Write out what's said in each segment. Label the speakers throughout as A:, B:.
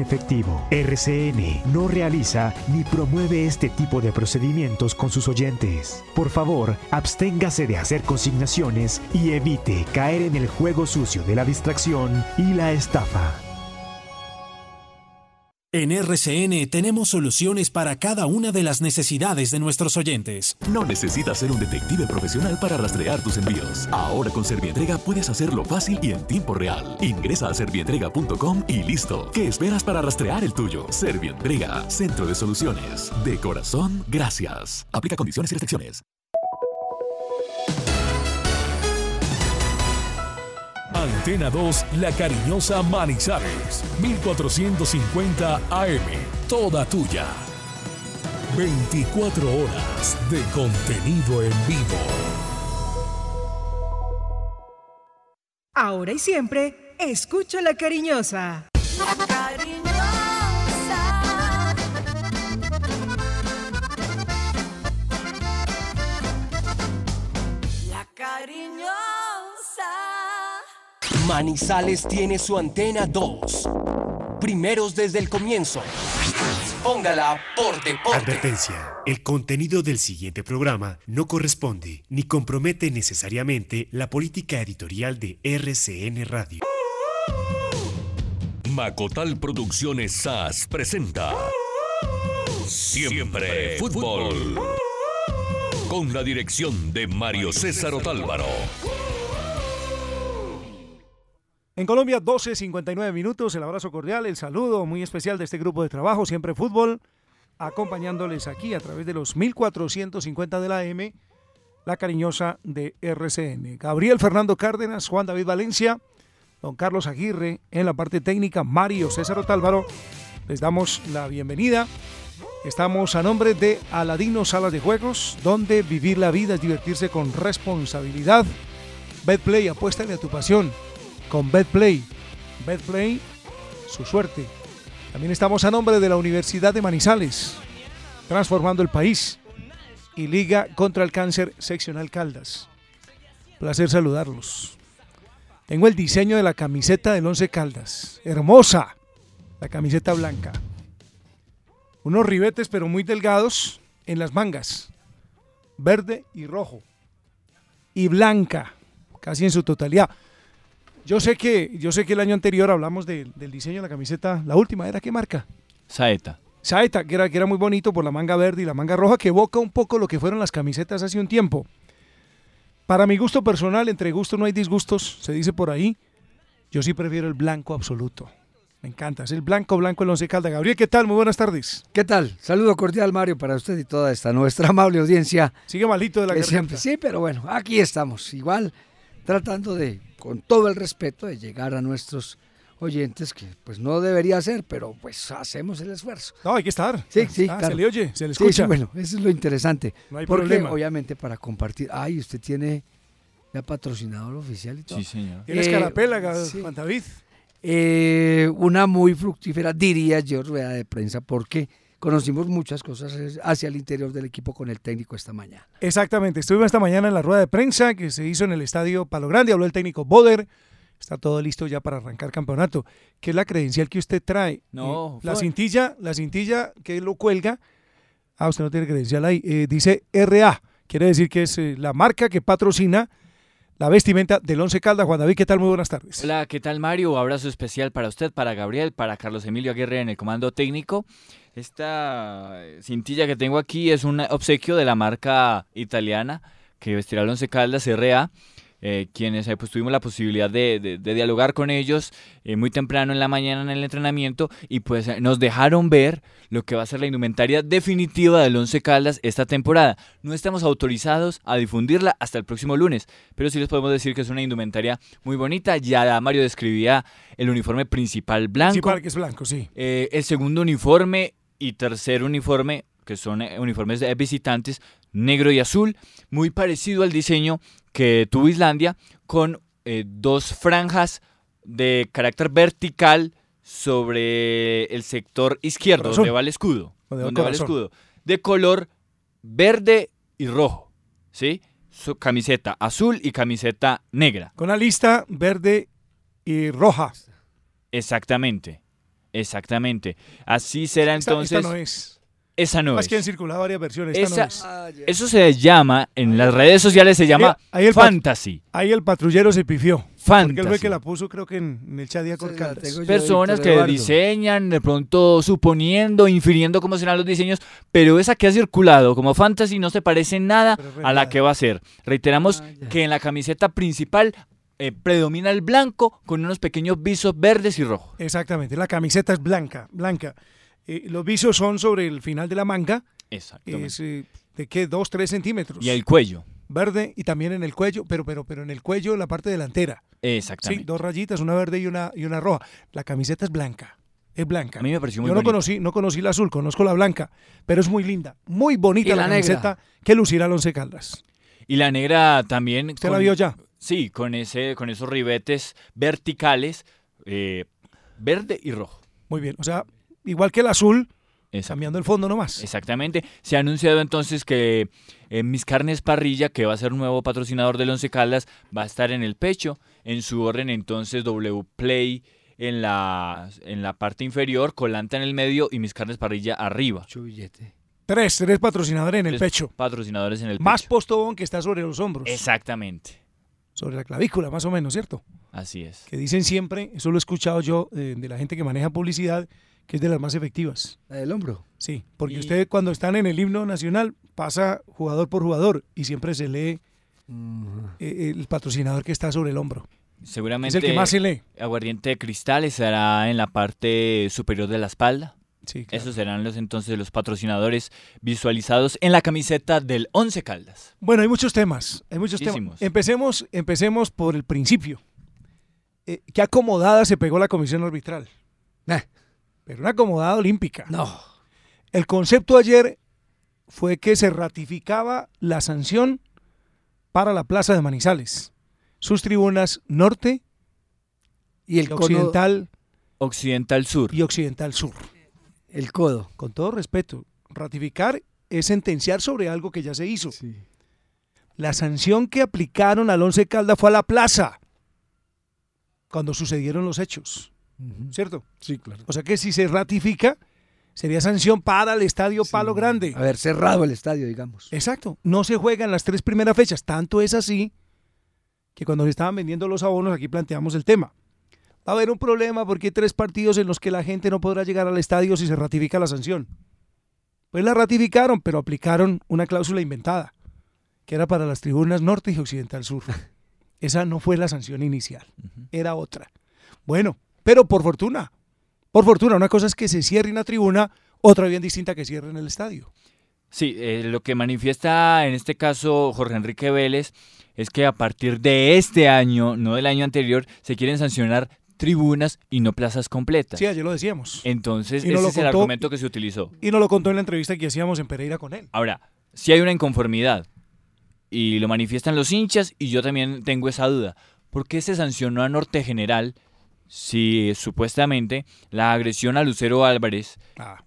A: efectivo. RCN no realiza ni promueve este tipo de procedimientos con sus oyentes. Por favor, absténgase de hacer consignaciones y evite caer en el juego sucio de la distracción y la estafa.
B: En RCN tenemos soluciones para cada una de las necesidades de nuestros oyentes.
C: No necesitas ser un detective profesional para rastrear tus envíos. Ahora con Servientrega puedes hacerlo fácil y en tiempo real. Ingresa a servientrega.com y listo. ¿Qué esperas para rastrear el tuyo? Servientrega, Centro de Soluciones. De corazón, gracias. Aplica condiciones y restricciones.
B: Antena 2, La Cariñosa Manizales, 1450 AM, toda tuya. 24 horas de contenido en vivo.
D: Ahora y siempre, escucho La Cariñosa.
E: La cariñosa. La cariñosa.
F: Manizales tiene su antena 2. Primeros desde el comienzo. Póngala por deporte.
A: Advertencia. El contenido del siguiente programa no corresponde ni compromete necesariamente la política editorial de RCN Radio.
C: Macotal Producciones SAS presenta Siempre Fútbol. Con la dirección de Mario César Otálvaro.
G: En Colombia, 12.59 minutos. El abrazo cordial, el saludo muy especial de este grupo de trabajo, siempre fútbol, acompañándoles aquí a través de los 1450 de la M, la cariñosa de RCN. Gabriel Fernando Cárdenas, Juan David Valencia, don Carlos Aguirre en la parte técnica, Mario César Otálvaro. Les damos la bienvenida. Estamos a nombre de Aladino Salas de Juegos, donde vivir la vida es divertirse con responsabilidad. Betplay, apuéstale a tu pasión con Betplay. Betplay, su suerte. También estamos a nombre de la Universidad de Manizales, transformando el país. Y Liga contra el Cáncer Seccional Caldas. Placer saludarlos. Tengo el diseño de la camiseta del Once Caldas. Hermosa. La camiseta blanca. Unos ribetes pero muy delgados en las mangas. Verde y rojo. Y blanca. Casi en su totalidad. Yo sé que, yo sé que el año anterior hablamos de- del diseño de la camiseta. La última era qué marca?
H: Saeta.
G: Saeta, que era, que era muy bonito por la manga verde y la manga roja, que evoca un poco lo que fueron las camisetas hace un tiempo. Para mi gusto personal, entre gustos no hay disgustos, se dice por ahí. Yo sí prefiero el blanco absoluto. Me encanta, es el blanco, blanco el once calda. Gabriel, ¿qué tal? Muy buenas tardes.
I: ¿Qué tal? Saludo cordial, Mario, para usted y toda esta nuestra amable audiencia.
G: Sigue malito de la
I: que siempre, Sí, pero bueno, aquí estamos. Igual tratando de, con todo el respeto, de llegar a nuestros oyentes, que pues no debería ser, pero pues hacemos el esfuerzo.
G: No, hay que estar.
I: Sí, sí,
G: Ah,
I: claro.
G: Se le oye, se le escucha.
I: sí, bueno, eso es lo interesante.
G: No hay
I: Porque
G: problema.
I: obviamente para compartir, ay, usted tiene ya patrocinador oficial y todo.
H: Sí, señor.
G: Tienes
I: Eh,
G: carapela, Ga-
I: sí.
G: Juan David.
I: Eh, una muy fructífera, diría yo, rueda de prensa, porque conocimos muchas cosas hacia el interior del equipo con el técnico esta mañana.
G: Exactamente, estuvimos esta mañana en la rueda de prensa que se hizo en el estadio Palo Grande, habló el técnico Boder, está todo listo ya para arrancar campeonato. ¿Qué es la credencial que usted trae?
H: No,
G: Eh, la
H: fue-
G: cintilla, la cintilla que lo cuelga, ah, usted no tiene credencial ahí, eh, dice RA, quiere decir que es eh, la marca que patrocina la vestimenta del Once Caldas. Juan David, ¿qué tal? Muy buenas tardes.
H: Hola, ¿qué tal Mario? Abrazo especial para usted, para Gabriel, para Carlos Emilio Aguirre en el comando técnico. Esta eh, cintilla que tengo aquí es un obsequio de la marca italiana que vestirá el Once Caldas RA. eh, quienes pues, tuvimos la posibilidad de, de- de dialogar con ellos eh, muy temprano en la mañana en el entrenamiento y pues eh, nos dejaron ver lo que va a ser la indumentaria definitiva del Once Caldas esta temporada. No estamos autorizados a difundirla hasta el próximo lunes, pero sí les podemos decir que es una indumentaria muy bonita. Ya Mario describía el uniforme principal blanco.
G: Principal, que es blanco, sí.
H: El segundo uniforme y tercer uniforme, que son eh, uniformes de visitantes, negro y azul, muy parecido al diseño que tuvo Islandia, con eh, dos franjas de carácter vertical sobre el sector izquierdo,
G: Corazón.
H: donde va el escudo.
G: Donde va el
H: donde va el
G: corazón.
H: escudo. De color verde y rojo. ¿Sí? Su camiseta azul y camiseta negra.
G: Con la lista verde y roja.
H: Exactamente. Exactamente. Así será
G: Esta-
H: entonces.
G: esta no es.
H: Esa no
G: Más
H: es.
G: que han circulado varias versiones. Esta
H: Esa-
G: no es.
H: Eso se llama, en las redes sociales se llama
G: ahí el
H: fantasy.
G: Ahí el patrullero se pifió. Porque él fue
H: Fantasy.
G: que la puso, creo que en, en el chat de.
H: Personas que diseñan, de pronto suponiendo, infiriendo cómo serán los diseños, pero esa que ha circulado como fantasy no se parece nada a la que va a ser. Reiteramos que en la camiseta principal eh, predomina el blanco con unos pequeños visos verdes y rojos.
G: Exactamente, la camiseta es blanca, blanca. Eh, los visos son sobre el final de la manga,
H: Exactamente.
G: es eh, de qué, dos, tres centímetros.
H: Y el cuello.
G: Verde y también en el cuello, pero, pero, pero en el cuello, la parte delantera.
H: Exactamente.
G: Sí, dos rayitas, una verde y una, y una roja. La camiseta es blanca, es blanca.
H: A mí me pareció muy
G: Yo no
H: bonita.
G: conocí, no conocí la azul, conozco la blanca, pero es muy linda, muy bonita
I: ¿Y
G: la,
I: la negra?
G: camiseta que lucirá el Once Caldas.
H: Y la negra también.
G: ¿Usted la vio ya?
H: Sí, con, ese, con esos ribetes verticales, eh, verde y rojo.
G: Muy bien, o sea, igual que el azul, cambiando el fondo nomás.
H: Exactamente. Se ha anunciado entonces que eh, Mis Carnes Parrilla, que va a ser un nuevo patrocinador del Once Caldas, va a estar en el pecho. En su orden entonces W Play en la, en la parte inferior, Colanta en el medio y Mis Carnes Parrilla arriba.
G: Tres, tres patrocinadores en el pecho.
H: Patrocinadores en el
G: Más
H: pecho.
G: postobón que está sobre los hombros.
H: Exactamente.
G: Sobre la clavícula, más o menos, ¿cierto?
H: Así es.
G: Que dicen siempre, eso lo he escuchado yo eh, de la gente que maneja publicidad, que es de las más efectivas.
I: La del hombro.
G: Sí, porque
I: Y-
G: usted cuando están en el himno nacional pasa jugador por jugador y siempre se lee eh, el patrocinador que está sobre el hombro.
H: Seguramente
G: Es el que más se lee.
H: Aguardiente de cristal estará en la parte superior de la espalda.
G: Sí,
H: Esos serán los entonces los patrocinadores visualizados en la camiseta del Once Caldas.
G: Bueno, hay muchos temas, hay muchos temas. Empecemos, empecemos por el principio. Eh, ¿Qué acomodada se pegó la comisión arbitral? Pero una acomodada olímpica.
I: No.
G: El concepto ayer fue que se ratificaba la sanción para la Plaza de Manizales. Sus tribunas norte
I: y el
G: occidental
H: Occidental Sur.
G: y occidental sur.
I: El codo.
G: Con todo respeto, ratificar es sentenciar sobre algo que ya se hizo. La sanción que aplicaron al Once Caldas fue a la plaza cuando sucedieron los hechos. ¿Cierto?
I: Sí, claro.
G: O sea que si se ratifica, sería sanción para el estadio Palo Grande.
I: Haber cerrado el estadio, digamos.
G: Exacto. No se juegan las tres primeras fechas. Tanto es así que cuando se estaban vendiendo los abonos, aquí planteamos el tema. A haber un problema porque hay tres partidos en los que la gente no podrá llegar al estadio si se ratifica la sanción. Pues la ratificaron, pero aplicaron una cláusula inventada, que era para las tribunas norte y occidental sur. Esa no fue la sanción inicial, era otra. Bueno, pero por fortuna, por fortuna, una cosa es que se cierre una tribuna, otra bien distinta que cierre en el estadio.
H: Sí, eh, lo que manifiesta en este caso Jorge Enrique Vélez es que a partir de este año, no del año anterior, se quieren sancionar tribunas y no plazas completas.
G: Sí, ayer lo decíamos.
H: Entonces,
G: Y
H: ese es el argumento que se utilizó.
G: Y nos lo contó en la entrevista que hacíamos en Pereira con él.
H: Ahora, si hay una inconformidad y lo manifiestan los hinchas y yo también tengo esa duda. ¿Por qué se sancionó a Norte General si supuestamente la agresión a Lucero Álvarez
G: Ah.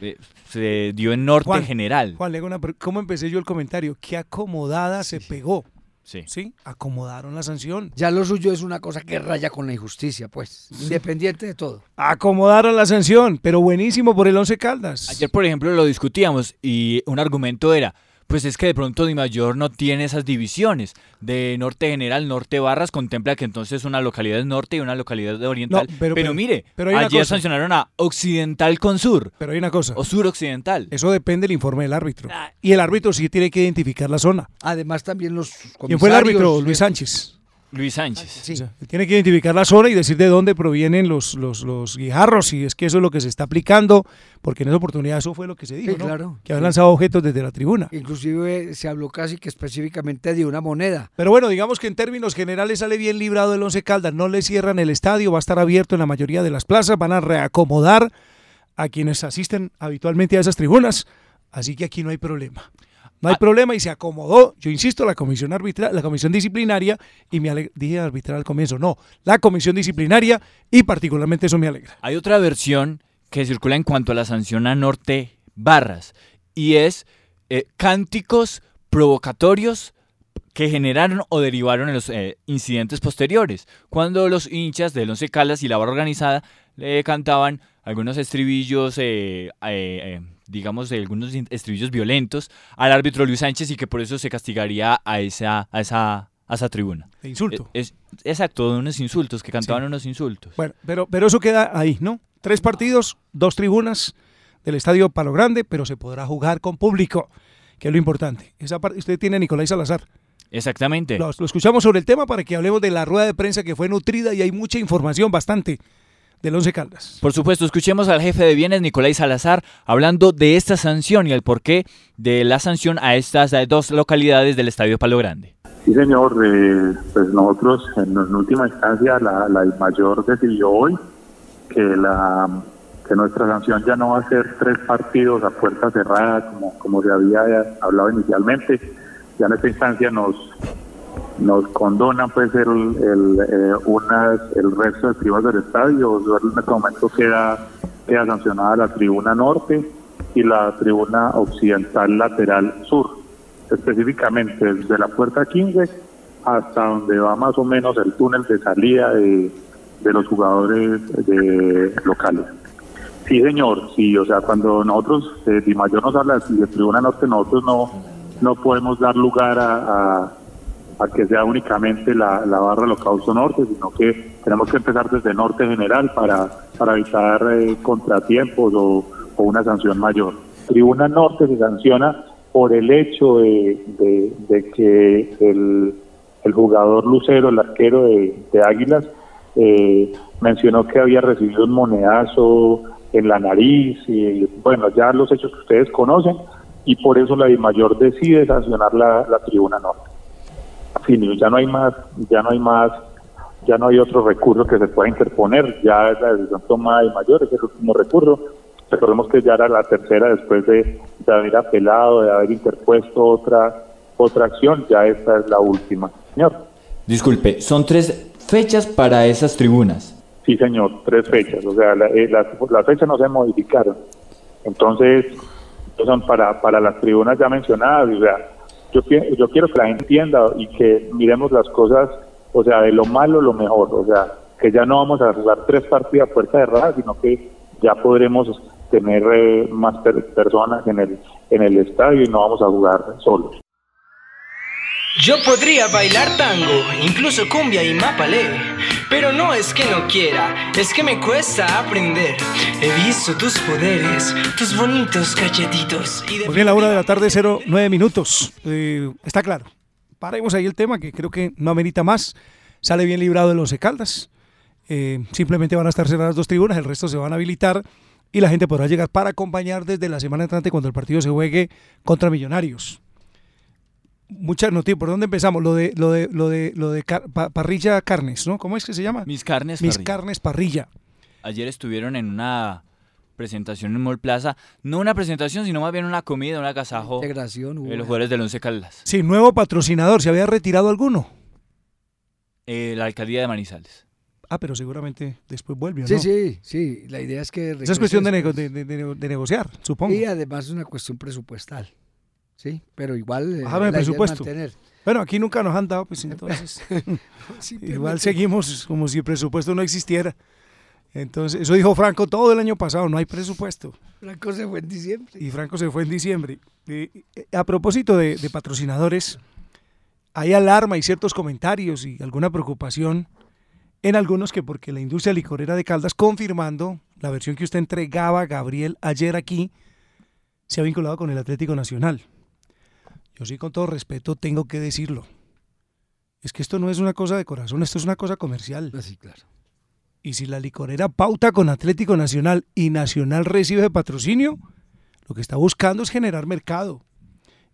H: eh, se dio en Norte
G: Juan,
H: General?
G: Juan, le hago una ¿cómo empecé yo el comentario? Qué acomodada se pegó.
H: Sí.
G: Sí, acomodaron la sanción.
I: Ya lo suyo es una cosa que raya con la injusticia, pues. Independiente de todo.
G: Acomodaron la sanción, pero buenísimo por el Once Caldas.
H: Ayer, por ejemplo, lo discutíamos y un argumento era, pues es que de pronto Di Mayor no tiene esas divisiones. De Norte General, Norte Barras, contempla que entonces una localidad es norte y una localidad es oriental.
G: No,
H: pero,
G: pero- pero-
H: mire,
G: pero
H: ayer
G: cosa.
H: sancionaron a Occidental con Sur.
G: Pero hay una cosa.
H: O Sur Occidental.
G: Eso depende del informe del árbitro. Y el árbitro sí tiene que identificar la zona.
I: Además, también los
G: ¿Quién fue el árbitro?
I: comisarios,
G: Luis Sánchez.
H: Luis Sánchez.
G: O sea, él tiene que identificar la zona y decir de dónde provienen los, los, los guijarros, si es que eso es lo que se está aplicando, porque en esa oportunidad eso fue lo que se dijo,
I: Sí,
G: ¿no?
I: claro.
G: Que
I: Sí.
G: lanzado objetos desde la tribuna.
I: Inclusive se habló casi que específicamente de una moneda.
G: Pero bueno, digamos que en términos generales sale bien librado el Once Caldas. No le cierran el estadio, va a estar abierto en la mayoría de las plazas, van a reacomodar a quienes asisten habitualmente a esas tribunas. Así que aquí no hay problema. No hay problema y se acomodó, yo insisto, la comisión arbitral, la comisión disciplinaria, y me dije arbitral al comienzo, no, la comisión disciplinaria, y particularmente eso me alegra.
H: Hay otra versión que circula en cuanto a la sanción a Norte Barras y es eh, cánticos provocatorios que generaron o derivaron en los eh, incidentes posteriores, cuando los hinchas del Once Caldas y la barra organizada le cantaban algunos estribillos, eh, digamos, de algunos estribillos violentos al árbitro Luis Sánchez y que por eso se castigaría a esa, a esa, a esa tribuna.
G: De insulto.
H: Es, exacto, de unos insultos, que cantaban unos insultos.
G: Bueno, pero, pero eso queda ahí, ¿no? Tres partidos, dos tribunas del Estadio Palo Grande, pero se podrá jugar con público, que es lo importante. Esa parte, usted tiene a Nicolás Salazar.
H: Exactamente.
G: Lo, lo escuchamos sobre el tema para que hablemos de la rueda de prensa que fue nutrida y hay mucha información, bastante, del Once Caldas.
H: Por supuesto, escuchemos al jefe de bienes, Nicolás Salazar, hablando de esta sanción y el porqué de la sanción a estas dos localidades del Estadio Palo Grande.
J: Sí, señor. eh, pues nosotros, en, en última instancia, la, la mayor decidió hoy que, la, que nuestra sanción ya no va a ser tres partidos a puerta cerrada, como, como se había hablado inicialmente. Ya en esta instancia nos nos condonan pues el, el, eh, unas, el resto de tribunas del estadio. En este momento queda, queda sancionada la tribuna norte y la tribuna occidental lateral sur específicamente desde la puerta 15 hasta donde va más o menos el túnel de salida de, de los jugadores de locales. Sí, señor, sí, o sea, cuando nosotros, eh, Di Mayor nos habla de Tribuna Norte, nosotros no, no podemos dar lugar a, a que sea únicamente la, la barra Holocausto Norte, sino que tenemos que empezar desde Norte General para, para evitar eh, contratiempos o, o una sanción mayor. Tribuna Norte se sanciona por el hecho de, de, que el, el, jugador Lucero, el arquero de, de Águilas, eh, mencionó que había recibido un monedazo en la nariz y bueno, ya los hechos que ustedes conocen y por eso la mayor decide sancionar la, la tribuna norte. Fin, ya no hay más, ya no hay más, ya no hay otro recurso que se pueda interponer, ya es la decisión tomada de mayor, es el último recurso, recordemos que ya era la tercera después de, de, haber apelado, de haber interpuesto otra otra acción, ya esta es la última. Señor.
H: Disculpe, son tres fechas para esas tribunas.
J: Sí, señor, tres fechas, o sea, las la, la fechas no se modificaron. Entonces, son para, para las tribunas ya mencionadas, o sea, yo, yo quiero que la gente entienda y que miremos las cosas, o sea, de lo malo lo mejor, o sea, que ya no vamos a jugar tres partidos a puerta cerrada, sino que ya podremos tener eh, más per personas en el, en el estadio y no vamos a jugar solos.
K: Yo podría bailar tango, incluso cumbia y mapalé, pero no es que no quiera, es que me cuesta aprender. He visto tus poderes, tus bonitos cachetitos. Y de
G: Muy bien, la hora de la tarde, 09 minutos. Eh, está claro. Paremos ahí el tema que creo que no amerita más. Sale bien librado de los Caldas. Eh, simplemente van a estar cerradas dos tribunas, el resto se van a habilitar y la gente podrá llegar para acompañar desde la semana entrante cuando el partido se juegue contra Millonarios. Muchas noticias. ¿Por dónde empezamos? Lo de lo de lo de lo de car pa parrilla carnes, ¿no? ¿Cómo es que se llama?
H: Mis carnes
G: Mis
H: parrilla.
G: carnes parrilla.
H: Ayer estuvieron en una presentación en Mall Plaza, no una presentación, sino más bien una comida, un agasajo
I: Integración,
H: de los jugadores del Once Caldas.
G: Sí, nuevo patrocinador. ¿Se había retirado alguno?
H: Eh, la alcaldía de Manizales.
G: Ah, pero seguramente después vuelve, ¿o
I: Sí,
G: ¿no?
I: sí, sí. La idea es que...
G: Esa es cuestión de, nego de, de- de negociar, supongo.
I: Y además es una cuestión presupuestal. Sí, pero igual... eh,
G: Bájame el presupuesto.
I: mantener.
G: Bueno, aquí nunca nos han dado, pues entonces. Igual seguimos como si el presupuesto no existiera. Entonces, eso dijo Franco todo el año pasado, no hay presupuesto.
I: La cosa fue en diciembre.
G: Y Franco se fue en diciembre. Eh, a propósito de, de patrocinadores, hay alarma y ciertos comentarios y alguna preocupación en algunos que porque la industria licorera de Caldas, confirmando la versión que usted entregaba, Gabriel, ayer aquí, se ha vinculado con el Atlético Nacional. Yo sí, con todo respeto, tengo que decirlo. Es que esto no es una cosa de corazón, esto es una cosa comercial.
I: Así, claro.
G: Y si la licorera pauta con Atlético Nacional y Nacional recibe patrocinio, lo que está buscando es generar mercado.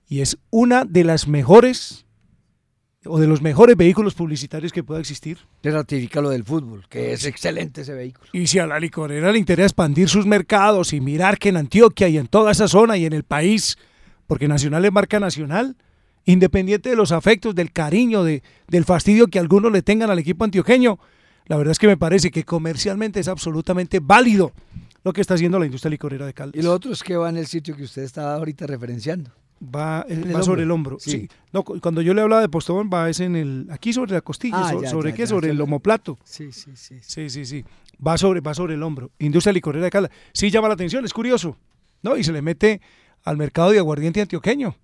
G: Y es una de las mejores o de los mejores vehículos publicitarios que pueda existir.
I: Se ratifica lo del fútbol, que es excelente ese vehículo.
G: Y si a la licorera le interesa expandir sus mercados y mirar que en Antioquia y en toda esa zona y en el país, porque Nacional es marca nacional, independiente de los afectos, del cariño, de, del fastidio que algunos le tengan al equipo antioqueño, la verdad es que me parece que comercialmente es absolutamente válido lo que está haciendo la industria licorera de Caldas.
I: Y lo otro es que va en el sitio que usted estaba ahorita referenciando.
G: Va, eh,
I: el
G: va sobre el hombro. Sí.
I: sí.
G: No, cu- cuando yo le hablaba de postón, va es en el aquí sobre la costilla,
I: Ah,
G: so-
I: ya,
G: sobre
I: ya,
G: qué,
I: ya,
G: sobre el homoplato.
I: Sí, sí, sí.
G: Sí, sí, sí. va sobre, va sobre el hombro. Industria licorera de Caldas. Sí llama la atención, es curioso. ¿no? Y se le mete al mercado de aguardiente antioqueño.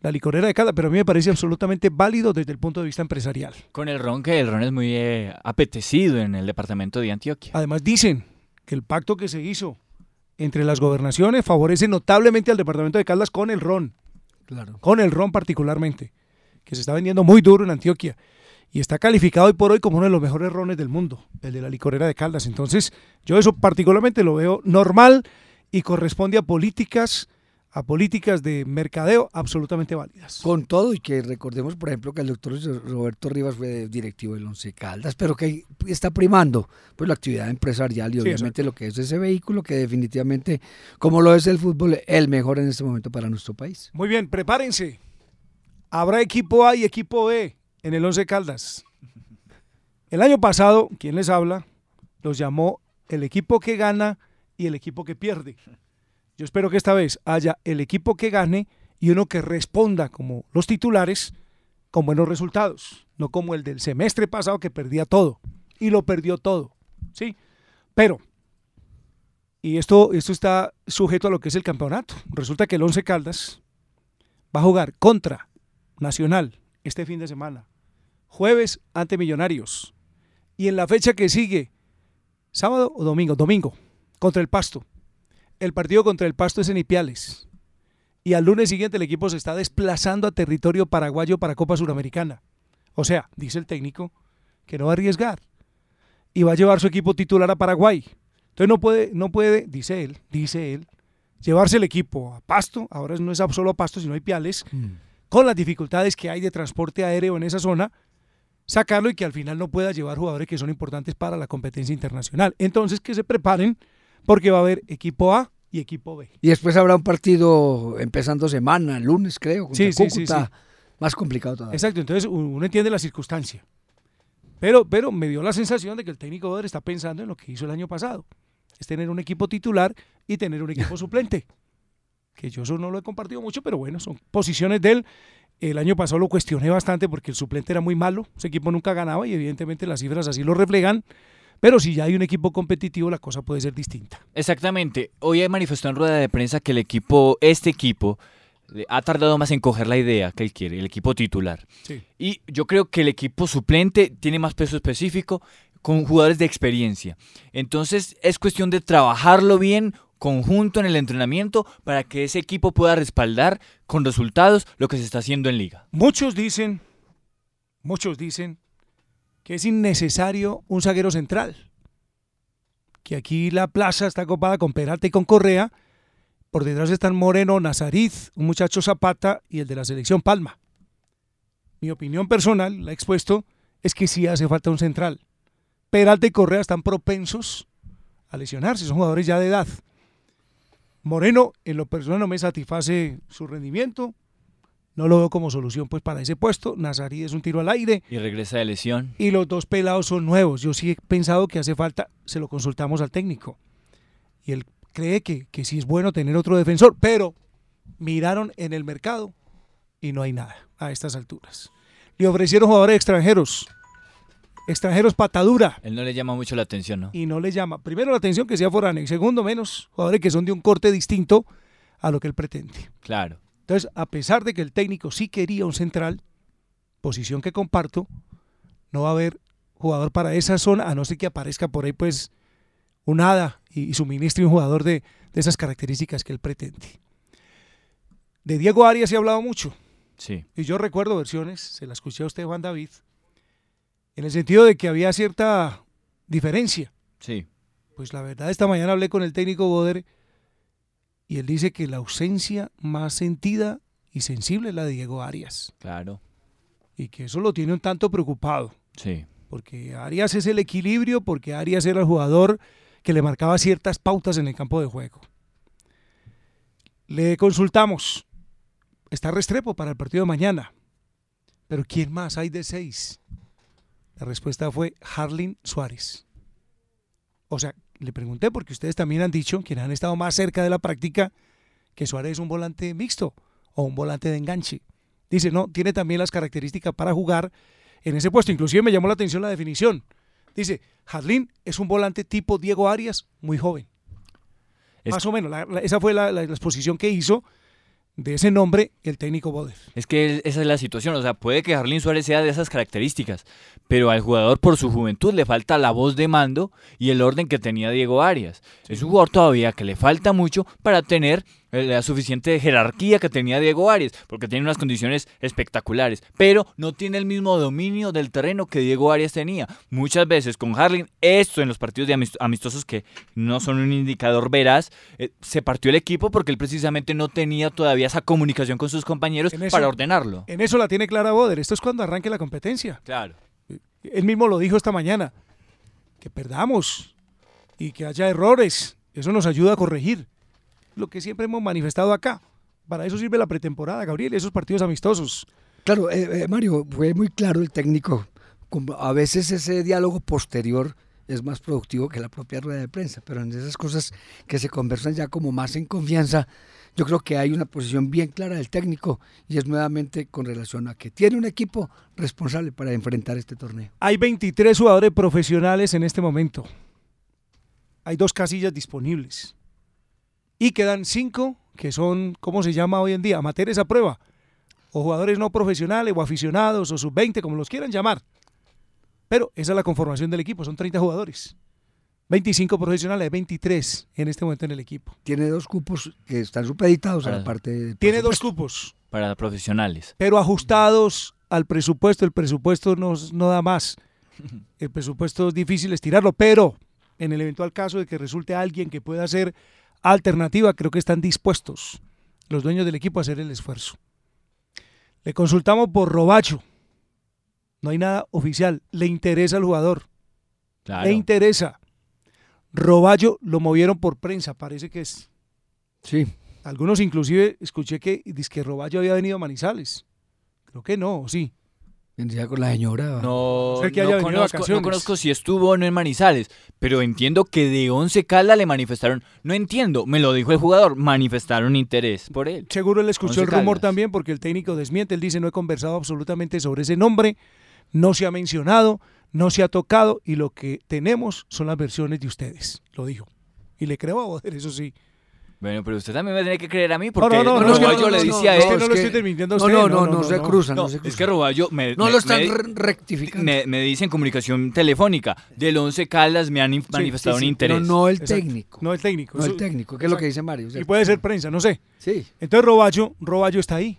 G: La licorera de Caldas, pero a mí me parece absolutamente válido desde el punto de vista empresarial.
H: Con el ron, que el ron es muy eh, apetecido en el departamento de Antioquia.
G: Además dicen que el pacto que se hizo entre las gobernaciones favorece notablemente al departamento de Caldas con el ron.
I: Claro.
G: Con el ron particularmente, que se está vendiendo muy duro en Antioquia. Y está calificado hoy por hoy como uno de los mejores rones del mundo, el de la licorera de Caldas. Entonces, yo eso particularmente lo veo normal y corresponde a políticas a políticas de mercadeo absolutamente válidas.
I: Con todo y que recordemos, por ejemplo, que el doctor Roberto Rivas fue directivo del Once Caldas, pero que está primando pues la actividad empresarial y
G: Sí,
I: obviamente lo que es ese vehículo que definitivamente, como lo es el fútbol, el mejor en este momento para nuestro país.
G: Muy bien, prepárense. Habrá equipo A y equipo B en el Once Caldas. El año pasado, quien les habla, los llamó el equipo que gana y el equipo que pierde. Yo espero que esta vez haya el equipo que gane y uno que responda como los titulares con buenos resultados, no como el del semestre pasado que perdía todo y lo perdió todo. ¿Sí? Pero y esto, esto está sujeto a lo que es el campeonato. Resulta que el Once Caldas va a jugar contra Nacional este fin de semana, jueves ante Millonarios, y en la fecha que sigue, sábado o domingo, domingo, contra el Pasto. El partido contra el Pasto es en Ipiales. Y al lunes siguiente el equipo se está desplazando a territorio paraguayo para Copa Suramericana. O sea, dice el técnico que no va a arriesgar y va a llevar su equipo titular a Paraguay. Entonces no puede, no puede, dice él, dice él, llevarse el equipo a Pasto, ahora no es solo a Pasto, sino a Ipiales, con las dificultades que hay de transporte aéreo en esa zona, sacarlo y que al final no pueda llevar jugadores que son importantes para la competencia internacional. Entonces que se preparen porque va a haber equipo A y equipo B.
I: Y después habrá un partido empezando semana, lunes creo, contra
G: Sí, sí, sí,
I: Cúcuta.
G: sí.
I: Más complicado todavía.
G: Exacto, entonces uno entiende la circunstancia. Pero, pero me dio la sensación de que el técnico Boder está pensando en lo que hizo el año pasado. Es tener un equipo titular y tener un equipo suplente. Que yo eso no lo he compartido mucho, pero bueno, son posiciones de él. El año pasado lo cuestioné bastante porque el suplente era muy malo. Ese equipo nunca ganaba y evidentemente las cifras así lo reflejan. Pero si ya hay un equipo competitivo, la cosa puede ser distinta.
H: Exactamente. Hoy manifestó en rueda de prensa que el equipo, este equipo, ha tardado más en coger la idea que él quiere, el equipo titular.
G: Sí.
H: Y yo creo que el equipo suplente tiene más peso específico con jugadores de experiencia. Entonces es cuestión de trabajarlo bien conjunto en el entrenamiento para que ese equipo pueda respaldar con resultados lo que se está haciendo en liga.
G: Muchos dicen, muchos dicen que es innecesario un zaguero central. Que aquí la plaza está copada con Peralta y con Correa. Por detrás están Moreno, Nazariz, un muchacho Zapata y el de la selección Palma. Mi opinión personal, la he expuesto, es que sí hace falta un central. Peralta y Correa están propensos a lesionarse, son jugadores ya de edad. Moreno, en lo personal, no me satisface su rendimiento. No lo veo como solución pues para ese puesto. Nazarí es un tiro al aire.
H: Y regresa de lesión.
G: Y los dos pelados son nuevos. Yo sí he pensado que hace falta, se lo consultamos al técnico. Y él cree que, que sí es bueno tener otro defensor, pero miraron en el mercado y no hay nada a estas alturas. Le ofrecieron jugadores extranjeros, extranjeros patadura,
H: Él no le llama mucho la atención, ¿no?
G: y no le llama, primero la atención que sea foráneo, y segundo menos, jugadores que son de un corte distinto a lo que él pretende.
H: Claro.
G: Entonces, a pesar de que el técnico sí quería un central, posición que comparto, no va a haber jugador para esa zona, a no ser que aparezca por ahí pues un hada y, y suministre un jugador de, de esas características que él pretende. De Diego Arias se ha hablado mucho.
H: Sí.
G: Y yo recuerdo versiones, se las escuché a usted, Juan David, en el sentido de que había cierta diferencia.
H: Sí.
G: Pues la verdad, esta mañana hablé con el técnico Boder y él dice que la ausencia más sentida y sensible es la de Diego Arias.
H: Claro.
G: Y que eso lo tiene un tanto preocupado.
H: Sí.
G: Porque Arias es el equilibrio, porque Arias era el jugador que le marcaba ciertas pautas en el campo de juego. Le consultamos. Está Restrepo para el partido de mañana. Pero ¿quién más hay de seis? La respuesta fue Harlin Suárez. O sea, le pregunté porque ustedes también han dicho, quienes han estado más cerca de la práctica, que Suárez es un volante mixto o un volante de enganche. Dice, no, tiene también las características para jugar en ese puesto. Inclusive me llamó la atención la definición. Dice, Jardín es un volante tipo Diego Arias, muy joven. Más o menos, la- la- esa fue la exposición que hizo de ese nombre el técnico Boder.
H: Es que esa es la situación, o sea, puede que Jarlín Suárez sea de esas características, pero al jugador por su juventud le falta la voz de mando y el orden que tenía Diego Arias. Es un jugador todavía que le falta mucho para tener la suficiente jerarquía que tenía Diego Arias, porque tiene unas condiciones espectaculares, pero no tiene el mismo dominio del terreno que Diego Arias tenía. Muchas veces con Harling, esto en los partidos de amist- amistosos que no son un indicador veraz, eh, se partió el equipo porque él precisamente no tenía todavía esa comunicación con sus compañeros
G: eso-
H: para ordenarlo.
G: En eso la tiene clara Boder. Esto es cuando arranque la competencia.
H: Claro.
G: Él mismo lo dijo esta mañana. Que perdamos y que haya errores. Eso nos ayuda a corregir. Lo que siempre hemos manifestado acá. Para eso sirve la pretemporada, Gabriel, esos partidos amistosos.
I: Claro, eh, eh, Mario, fue muy claro el técnico. A veces ese diálogo posterior es más productivo que la propia rueda de prensa, pero en esas cosas que se conversan ya como más en confianza, yo creo que hay una posición bien clara del técnico y es nuevamente con relación a que tiene un equipo responsable para enfrentar este torneo.
G: Hay 23 jugadores profesionales en este momento. Hay dos casillas disponibles. Y quedan cinco que son, ¿cómo se llama hoy en día? Amateurs a prueba. O jugadores no profesionales o aficionados o sub-20, como los quieran llamar. Pero esa es la conformación del equipo, son 30 jugadores. 25 profesionales, 23 en este momento en el equipo.
I: Tiene dos cupos que están supeditados a la
H: Para-
I: parte de...
G: Tiene dos cupos,
H: Para profesionales.
G: pero ajustados al presupuesto. El presupuesto no, no da más. El presupuesto es difícil estirarlo, pero en el eventual caso de que resulte alguien que pueda ser alternativa, creo que están dispuestos los dueños del equipo a hacer el esfuerzo. Le consultamos por Robacho. No hay nada oficial. Le interesa al jugador.
H: Claro.
G: Le interesa. Roballo lo movieron por prensa, parece que es.
I: Sí.
G: Algunos inclusive escuché que que Roballo había venido a Manizales. Creo que no, sí.
I: Vendría con la señora.
H: No,
G: Sé que haya
H: no conozco, no conozco si estuvo o no en Manizales, pero entiendo que de Once Caldas le manifestaron, no entiendo, me lo dijo el jugador, manifestaron interés por él.
G: Seguro él escuchó el rumor
H: Caldas.
G: también porque el técnico desmiente. Él dice no he conversado absolutamente sobre ese nombre, no se ha mencionado, no se ha tocado y lo que tenemos son las versiones de ustedes. Lo dijo. Y le creo a Boder, eso sí.
H: Bueno, pero usted también me tiene que creer a mí porque
G: no, no, no,
H: Roballo
G: no, no,
H: le
G: no,
H: dice
G: no,
H: a
G: es que no lo estoy desmintiendo a
I: No,
G: usted,
I: no,
G: no,
I: no,
G: no,
I: no,
G: no,
I: se
G: no.
I: cruzan, no,
H: No,
I: se
H: es
I: cruzan.
H: que Roballo me,
I: No
H: me-
I: lo están
H: me-
I: rectificando.
H: me, me dice en comunicación telefónica del Once Caldas me han manifestado
I: sí,
H: un
I: sí,
H: interés.
I: no el
G: Exacto.
I: técnico.
G: No el técnico.
I: No el técnico, que es lo que dice Mario.
G: Y puede ser prensa, no sé.
I: Sí.
G: Entonces Roballo, Roballo está ahí.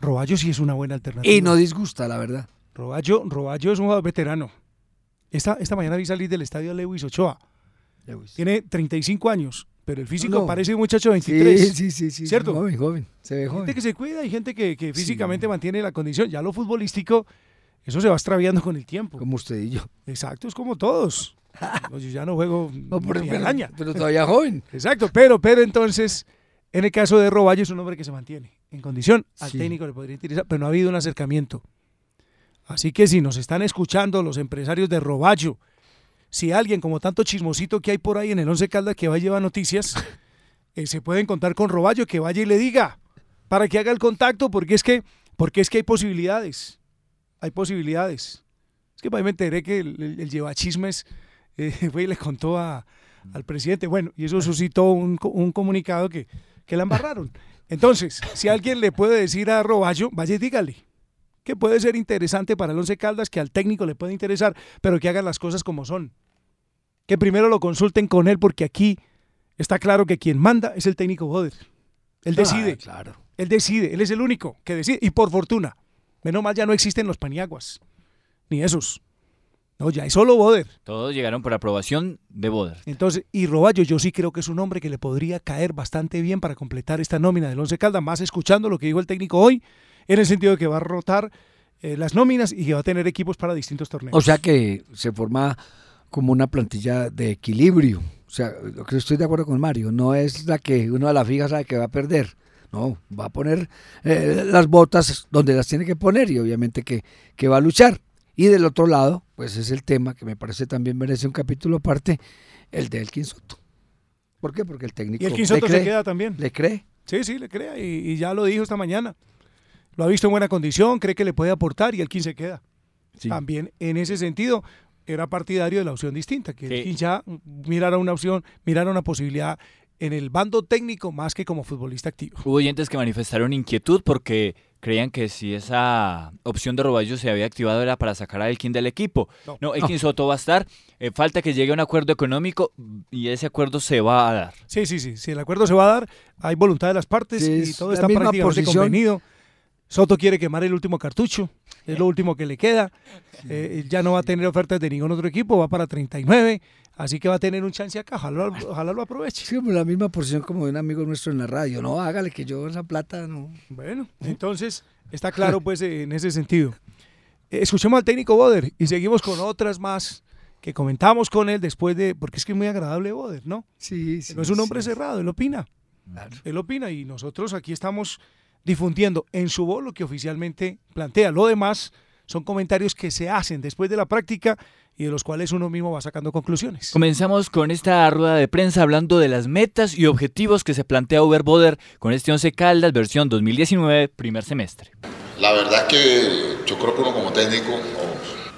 G: Roballo sí es una buena alternativa.
I: Y no disgusta, la verdad.
G: Roballo, Roballo es un jugador veterano. Esta, esta mañana vi salir del estadio Lewis Ochoa. Tiene 35 años, pero el físico
I: No.
G: parece un muchacho de 23.
I: Sí, sí, sí, sí.
G: ¿Cierto?
I: Joven, joven. Se ve
G: Hay gente
I: joven.
G: que se cuida y gente que, que físicamente mantiene la condición. Ya lo futbolístico, eso se va extraviando con el tiempo.
I: Como usted y yo.
G: Exacto, es como todos. No, yo ya no juego
I: No, pero, pero- pero todavía joven.
G: Exacto, pero, pero entonces, en el caso de Roballo es un hombre que se mantiene en condición. Al
I: Sí.
G: técnico le podría interesar, pero no ha habido un acercamiento. Así que si nos están escuchando los empresarios de Roballo, si alguien como tanto chismosito que hay por ahí en el Once Caldas que va a llevar noticias, eh, se pueden contar con Roballo, que vaya y le diga, para que haga el contacto, porque es que, porque es que hay posibilidades. Hay posibilidades. Es que para mí me enteré que el, el, el llevachismes eh, fue y le contó a, al presidente. Bueno, y eso suscitó un comunicado que, que la embarraron. Entonces, si alguien le puede decir a Roballo, vaya y dígale que puede ser interesante para el Once Caldas, que al técnico le puede interesar, pero que hagan las cosas como son. Que primero lo consulten con él, porque aquí está claro que quien manda es el técnico Boder. Él decide.
I: Ah, claro.
G: Él decide, él es el único que decide. Y por fortuna, menos mal ya no existen los paniaguas, ni esos. No, ya es solo Boder.
H: Todos llegaron por aprobación de Boder.
G: Entonces, y Roballo, yo sí creo que es un hombre que le podría caer bastante bien para completar esta nómina del Once Caldas, más escuchando lo que dijo el técnico hoy, en el sentido de que va a rotar eh, las nóminas y que va a tener equipos para distintos torneos.
I: O sea que se forma como una plantilla de equilibrio. O sea, lo que estoy de acuerdo con Mario, no es la que uno a la fija sabe que va a perder. No, va a poner eh, las botas donde las tiene que poner y obviamente que, que va a luchar. Y del otro lado, pues es el tema que me parece también merece un capítulo aparte, el de Elkin Soto. ¿Por qué? Porque el técnico
G: y el
I: le
G: Quinsoto se queda también.
I: le cree.
G: Sí, sí, le crea y, y ya lo dijo esta mañana. Lo ha visto en buena condición, cree que le puede aportar y el 15 queda.
I: Sí.
G: También en ese sentido, era partidario de la opción distinta, que el hincha mirara una opción, mirara una posibilidad en el bando técnico más que como futbolista activo.
H: Hubo oyentes que manifestaron inquietud porque creían que si esa opción de Roballo se había activado era para sacar a Elkin del equipo. No, no Elkin Soto va a estar. Eh, falta que llegue a un acuerdo económico y ese acuerdo se va a dar.
G: Sí, sí, sí. Si el acuerdo se va a dar, hay voluntad de las partes y todo está prácticamente convenido. Soto quiere quemar el último cartucho, es lo último que le queda. Eh, ya no va a tener ofertas de ningún otro equipo, va para 39, así que va a tener un chance acá, ojalá, lo aproveche.
I: Sí, la misma posición como de un amigo nuestro en la radio, no, hágale que yo esa plata no.
G: Bueno, entonces está claro pues en ese sentido. Eh, escuchemos al técnico Boder y seguimos con otras más que comentamos con él después de, porque es que es muy agradable Boder, ¿no?
I: Sí, sí.
G: No es un hombre cerrado, él opina. Él opina y nosotros aquí estamos difundiendo en su voz lo que oficialmente plantea. Lo demás son comentarios que se hacen después de la práctica y de los cuales uno mismo va sacando conclusiones.
H: Comenzamos con esta rueda de prensa hablando de las metas y objetivos que se plantea Uber Boder con este Once Caldas versión 2019 primer semestre.
L: La verdad que yo creo que uno como técnico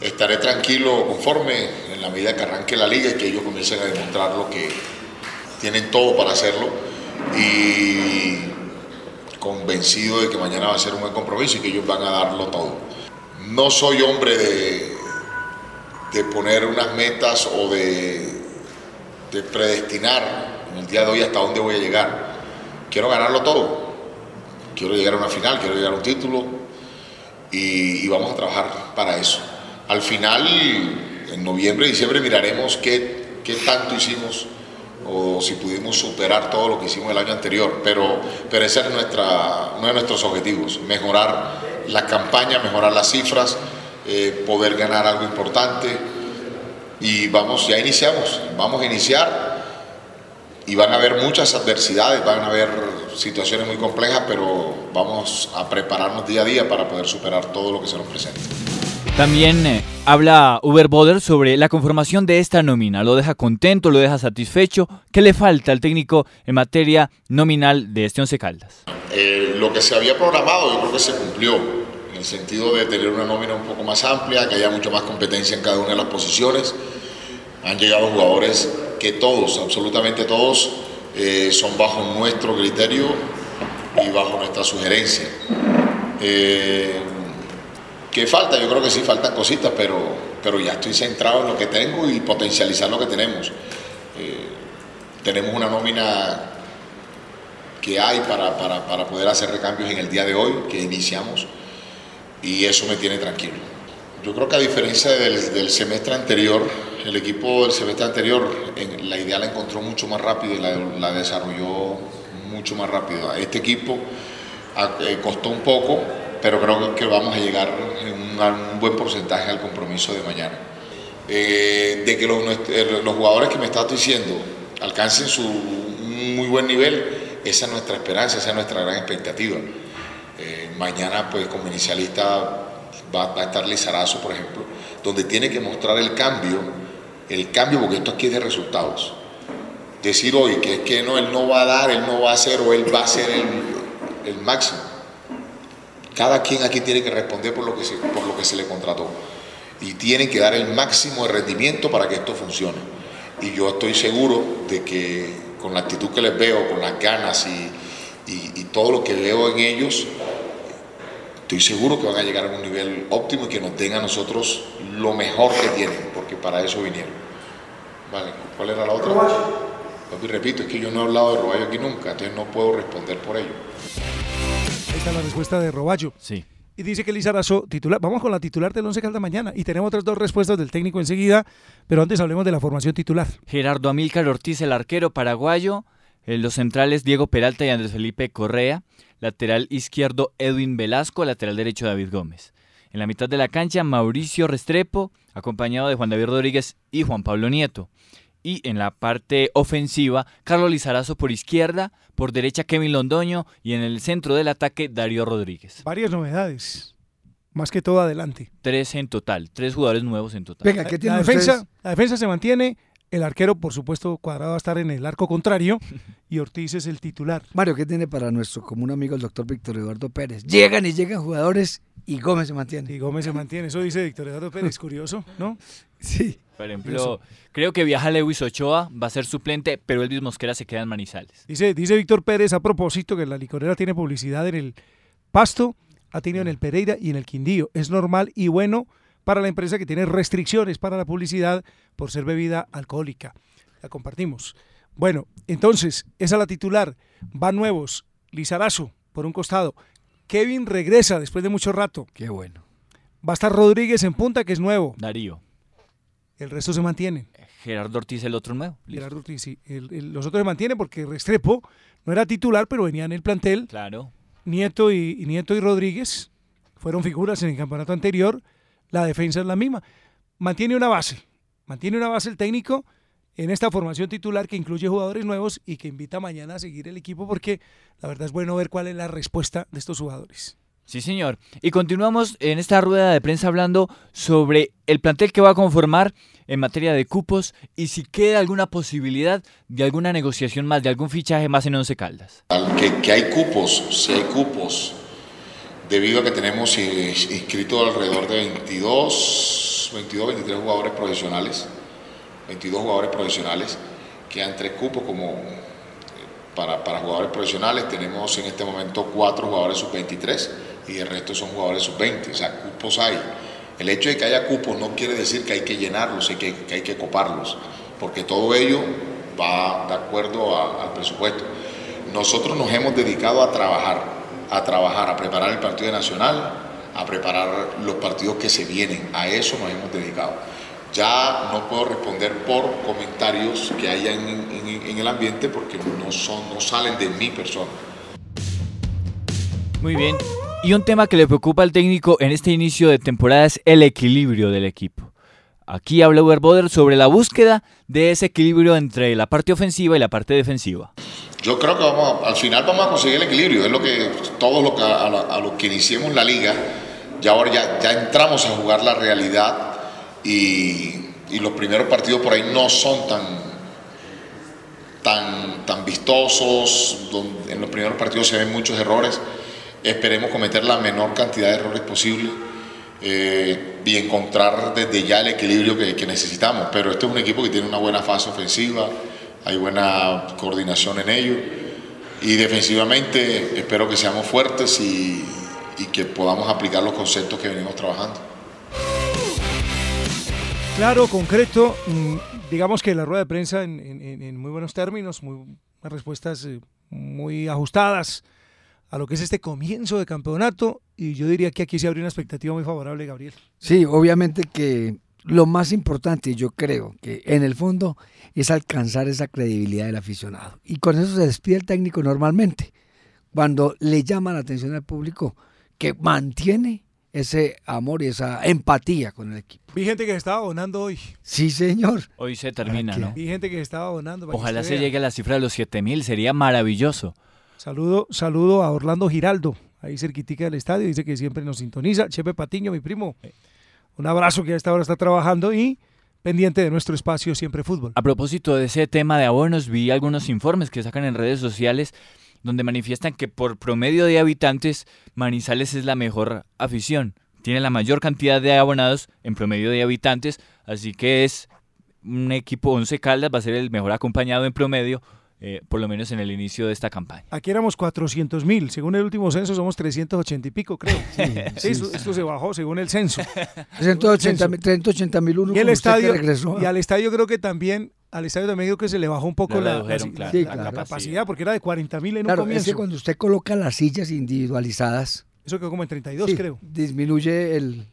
L: estaré tranquilo, conforme en la medida que arranque la liga y que ellos comiencen a demostrar lo que tienen todo para hacerlo y convencido de que mañana va a ser un buen compromiso y que ellos van a darlo todo. No soy hombre de, de poner unas metas o de, de predestinar en el día de hoy hasta dónde voy a llegar. Quiero ganarlo todo. Quiero llegar a una final, quiero llegar a un título y, y vamos a trabajar para eso. Al final, en noviembre, diciembre, miraremos qué, qué tanto hicimos o si pudimos superar todo lo que hicimos el año anterior, pero, pero ese es nuestra, uno de nuestros objetivos, mejorar la campaña, mejorar las cifras, eh, poder ganar algo importante y vamos, ya iniciamos, vamos a iniciar y van a haber muchas adversidades, van a haber situaciones muy complejas, pero vamos a prepararnos día a día para poder superar todo lo que se nos presente.
H: También eh, habla Uber Boder sobre la conformación de esta nómina. ¿Lo deja contento? ¿Lo deja satisfecho? ¿Qué le falta al técnico en materia nominal de este Once Caldas?
L: Eh, lo que se había programado yo creo que se cumplió, en el sentido de tener una nómina un poco más amplia, que haya mucha más competencia en cada una de las posiciones. Han llegado jugadores que todos, absolutamente todos, eh, son bajo nuestro criterio y bajo nuestra sugerencia. ¿Qué falta? Yo creo que sí faltan cositas, pero, pero ya estoy centrado en lo que tengo y potencializar lo que tenemos. Eh, tenemos una nómina que hay para, para, poder hacer recambios en el día de hoy, que iniciamos, y eso me tiene tranquilo. Yo creo que a diferencia del, semestre anterior, el equipo del semestre anterior en, la idea la encontró mucho más rápido y la, desarrolló mucho más rápido. Este equipo eh, costó un poco, pero creo que vamos a llegar en un, buen porcentaje al compromiso de mañana. Eh, de que los, eh, los, jugadores que me estás diciendo alcancen su muy buen nivel, esa es nuestra esperanza, esa es nuestra gran expectativa. Eh, mañana, pues como inicialista va, a estar Lizarazo, por ejemplo, donde tiene que mostrar el cambio, el cambio, porque esto aquí es de resultados. Decir hoy que es que no, él no va a dar, él no va a hacer o él va a el, el máximo cada quien aquí tiene que responder por lo que se, por lo que se le contrató. Y tienen que dar el máximo de rendimiento para que esto funcione. Y yo estoy seguro de que con la actitud que les veo, con las ganas y, todo lo que veo en ellos, estoy seguro que van a llegar a un nivel óptimo y que nos den a nosotros lo mejor que tienen, porque para eso vinieron. Vale, ¿cuál era la otra? Pues, repito, es que yo no he hablado de Roballo aquí nunca, entonces no puedo responder por ello
G: la respuesta de Roballo.
H: Sí.
G: Y dice que Lizarazo, titular. Vamos con la titular del Once Caldas mañana. Y tenemos otras dos respuestas del técnico enseguida. Pero antes hablemos de la formación titular.
H: Gerardo Amílcar Ortiz, el arquero paraguayo. Eh, los centrales Diego Peralta y Andrés Felipe Correa. Lateral izquierdo Edwin Velasco. Lateral derecho David Gómez. En la mitad de la cancha Mauricio Restrepo, acompañado de Juan David Rodríguez y Juan Pablo Nieto y en la parte ofensiva, Carlos Lizarazo por izquierda, por derecha Kevin Londoño y en el centro del ataque Darío Rodríguez.
G: Varias novedades, más que todo adelante.
H: Tres en total, tres jugadores nuevos en total.
G: Venga, ¿qué tiene la, defensa, la defensa se mantiene El arquero, por supuesto, Cuadrado va a estar en el arco contrario y Ortiz es el titular.
I: Mario, ¿qué tiene para nuestro común amigo el doctor Víctor Eduardo Pérez? Llegan y llegan jugadores y Gómez se mantiene.
G: Y Gómez se mantiene, eso dice Víctor Eduardo Pérez, curioso, ¿no?
I: Sí.
H: Por ejemplo, creo que viaja Lewis Ochoa, va a ser suplente, pero Elvis Mosquera se queda en Manizales.
G: Dice, dice Víctor Pérez a propósito que la licorera tiene publicidad en el Pasto, ha tenido en el Pereira y en el Quindío. Es normal y bueno para la empresa que tiene restricciones para la publicidad por ser bebida alcohólica. La compartimos. Bueno, entonces, esa es la titular. Van nuevos. Lizarazo, por un costado. Kevin regresa después de mucho rato.
I: Qué bueno.
G: Va a estar Rodríguez en punta, que es nuevo.
H: Darío.
G: El resto se mantienen.
H: Gerardo Ortiz, el otro nuevo. Listo.
G: Gerardo Ortiz, sí. El- el- los otros se mantienen porque Restrepo no era titular, pero venía en el plantel.
H: Claro.
G: Nieto y, y Nieto y Rodríguez fueron figuras en el campeonato anterior. La defensa es la misma. Mantiene una base. Mantiene una base el técnico en esta formación titular que incluye jugadores nuevos y que invita mañana a seguir el equipo porque la verdad es bueno ver cuál es la respuesta de estos jugadores.
H: Sí, señor. Y continuamos en esta rueda de prensa hablando sobre el plantel que va a conformar en materia de cupos y si queda alguna posibilidad de alguna negociación más, de algún fichaje más en Once Caldas.
L: Al Que, que hay cupos, si hay cupos, debido a que tenemos eh, inscrito alrededor de 22, 22, 23 jugadores profesionales, 22 jugadores profesionales, quedan tres cupos como eh, para, para jugadores profesionales, tenemos en este momento cuatro jugadores sub-23 y el resto son jugadores sub-20, o sea, cupos hay. El hecho de que haya cupos no quiere decir que hay que llenarlos y que, que hay que coparlos, porque todo ello va de acuerdo al presupuesto. Nosotros nos hemos dedicado a trabajar, a trabajar, a preparar el partido nacional, a preparar los partidos que se vienen. A eso nos hemos dedicado. Ya no puedo responder por comentarios que haya en, en- en el ambiente porque no, son, no salen de mi persona.
H: Muy bien. Y un tema que le preocupa al técnico en este inicio de temporada es el equilibrio del equipo. Aquí habla Uber Boder sobre la búsqueda de ese equilibrio entre la parte ofensiva y la parte defensiva.
L: Yo creo que al final vamos a conseguir el equilibrio. Es lo que todos los que iniciemos la liga, ya ahora ya, entramos a jugar la realidad y, los primeros partidos por ahí no son tan, tan, tan vistosos. en los primeros partidos se ven muchos errores. Esperemos cometer la menor cantidad de errores posible eh, y encontrar desde ya el equilibrio que, que necesitamos. Pero este es un equipo que tiene una buena fase ofensiva, hay buena coordinación en ello y defensivamente espero que seamos fuertes y, y que podamos aplicar los conceptos que venimos trabajando.
G: Claro, concreto, mm, digamos que la rueda de prensa en, en- en- muy buenos términos, muy, respuestas eh, muy ajustadas a lo que es este comienzo de campeonato y yo diría que aquí se abre una expectativa muy favorable, Gabriel.
I: Sí, obviamente que lo más importante, yo creo, que en el fondo es alcanzar esa credibilidad del aficionado. Y con eso se despide el técnico normalmente, cuando le llama la atención al público que mantiene ese amor y esa empatía con el equipo.
G: Vi gente que se estaba abonando hoy.
I: Sí, señor.
H: Hoy se termina, ¿no?
G: Vi gente que se estaba abonando.
H: Ojalá se
G: vea.
H: llegue a la cifra de los 7000, sería maravilloso.
G: Saludo, saludo a Orlando Giraldo, ahí cerquitica del estadio, dice que siempre nos sintoniza. Chepe Patiño, mi primo, un abrazo que a esta hora está trabajando y pendiente de nuestro espacio Siempre Fútbol.
H: A propósito de ese tema de abonos, vi algunos informes que sacan en redes sociales donde manifiestan que por promedio de habitantes, Manizales es la mejor afición. Tiene la mayor cantidad de abonados en promedio de habitantes, así que es un equipo 11 Caldas, va a ser el mejor acompañado en promedio, eh, por lo menos en el inicio de esta campaña.
G: Aquí éramos 400 mil, según el último censo somos 380 y pico, creo. Sí,
I: sí,
G: esto,
I: sí.
G: esto se bajó según el censo.
I: 380 mil 380 mil uno
G: Y el estadio,
I: regresó.
G: y al estadio creo que también, al estadio también creo que se le bajó un poco
H: Le
G: la, la-
H: redujeron,
G: la-
H: claro.
I: Sí,
G: la
I: claro.
G: capacidad, porque era de 40 mil en
I: Claro,
G: un
I: es
G: comienzo.
I: que cuando usted coloca las sillas individualizadas,
G: Eso quedó como en 32,
I: sí,
G: creo.
I: disminuye el,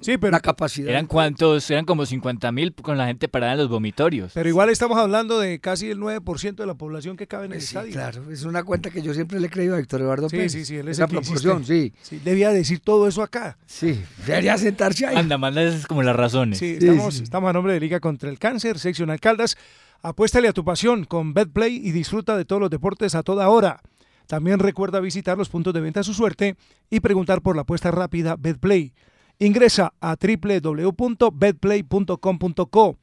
G: Sí, pero,
I: la capacidad.
H: ¿Eran cuántos? Eran como 50 mil con la gente parada en los vomitorios.
G: pero igual estamos hablando de casi el 9% de la población que cabe en el
I: Sí,
G: estadio.
I: claro, es una cuenta que yo siempre le he creído a Víctor Eduardo
G: Sí,
I: Pérez.
G: sí, sí, él es
I: Esa
G: el
I: proporción, sí.
G: Sí, debía decir todo eso acá.
I: Sí, debería sentarse ahí.
H: Anda, manda esas como las razones.
G: Sí, estamos,
I: sí.
G: estamos a nombre de Liga contra el Cáncer, sección Caldas. Apuéstale a tu pasión con BetPlay y disfruta de todos los deportes a toda hora. También recuerda visitar los puntos de venta a su suerte y preguntar por la apuesta rápida BetPlay. Ingresa a www.betplay.com.co.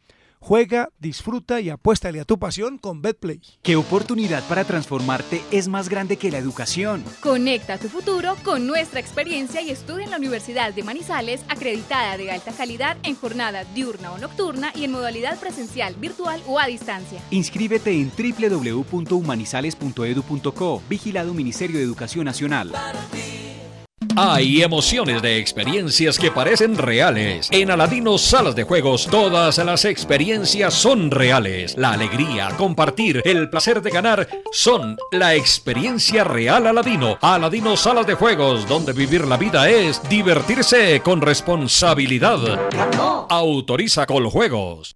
G: Juega, disfruta y apuéstale a tu pasión con BetPlay.
M: ¿Qué oportunidad para transformarte es más grande que la educación?
N: Conecta tu futuro con nuestra experiencia y estudia en la Universidad de Manizales, acreditada de alta calidad en jornada diurna o nocturna y en modalidad presencial, virtual o a distancia.
M: Inscríbete en www.humanizales.edu.co, vigilado Ministerio de Educación Nacional.
O: Hay emociones de experiencias que parecen reales. En Aladino Salas de Juegos, todas las experiencias son reales. La alegría, compartir, el placer de ganar son la experiencia real Aladino. Aladino Salas de Juegos, donde vivir la vida es divertirse con responsabilidad. Autoriza con juegos.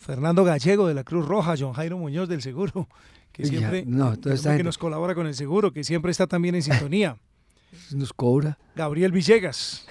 G: Fernando Gallego de la Cruz Roja, John Jairo Muñoz del Seguro, que
I: Ya,
G: siempre
I: no,
G: que
I: gente-
G: nos colabora con el Seguro, que siempre está también en sintonía.
I: Nos cobra.
G: Gabriel Villegas,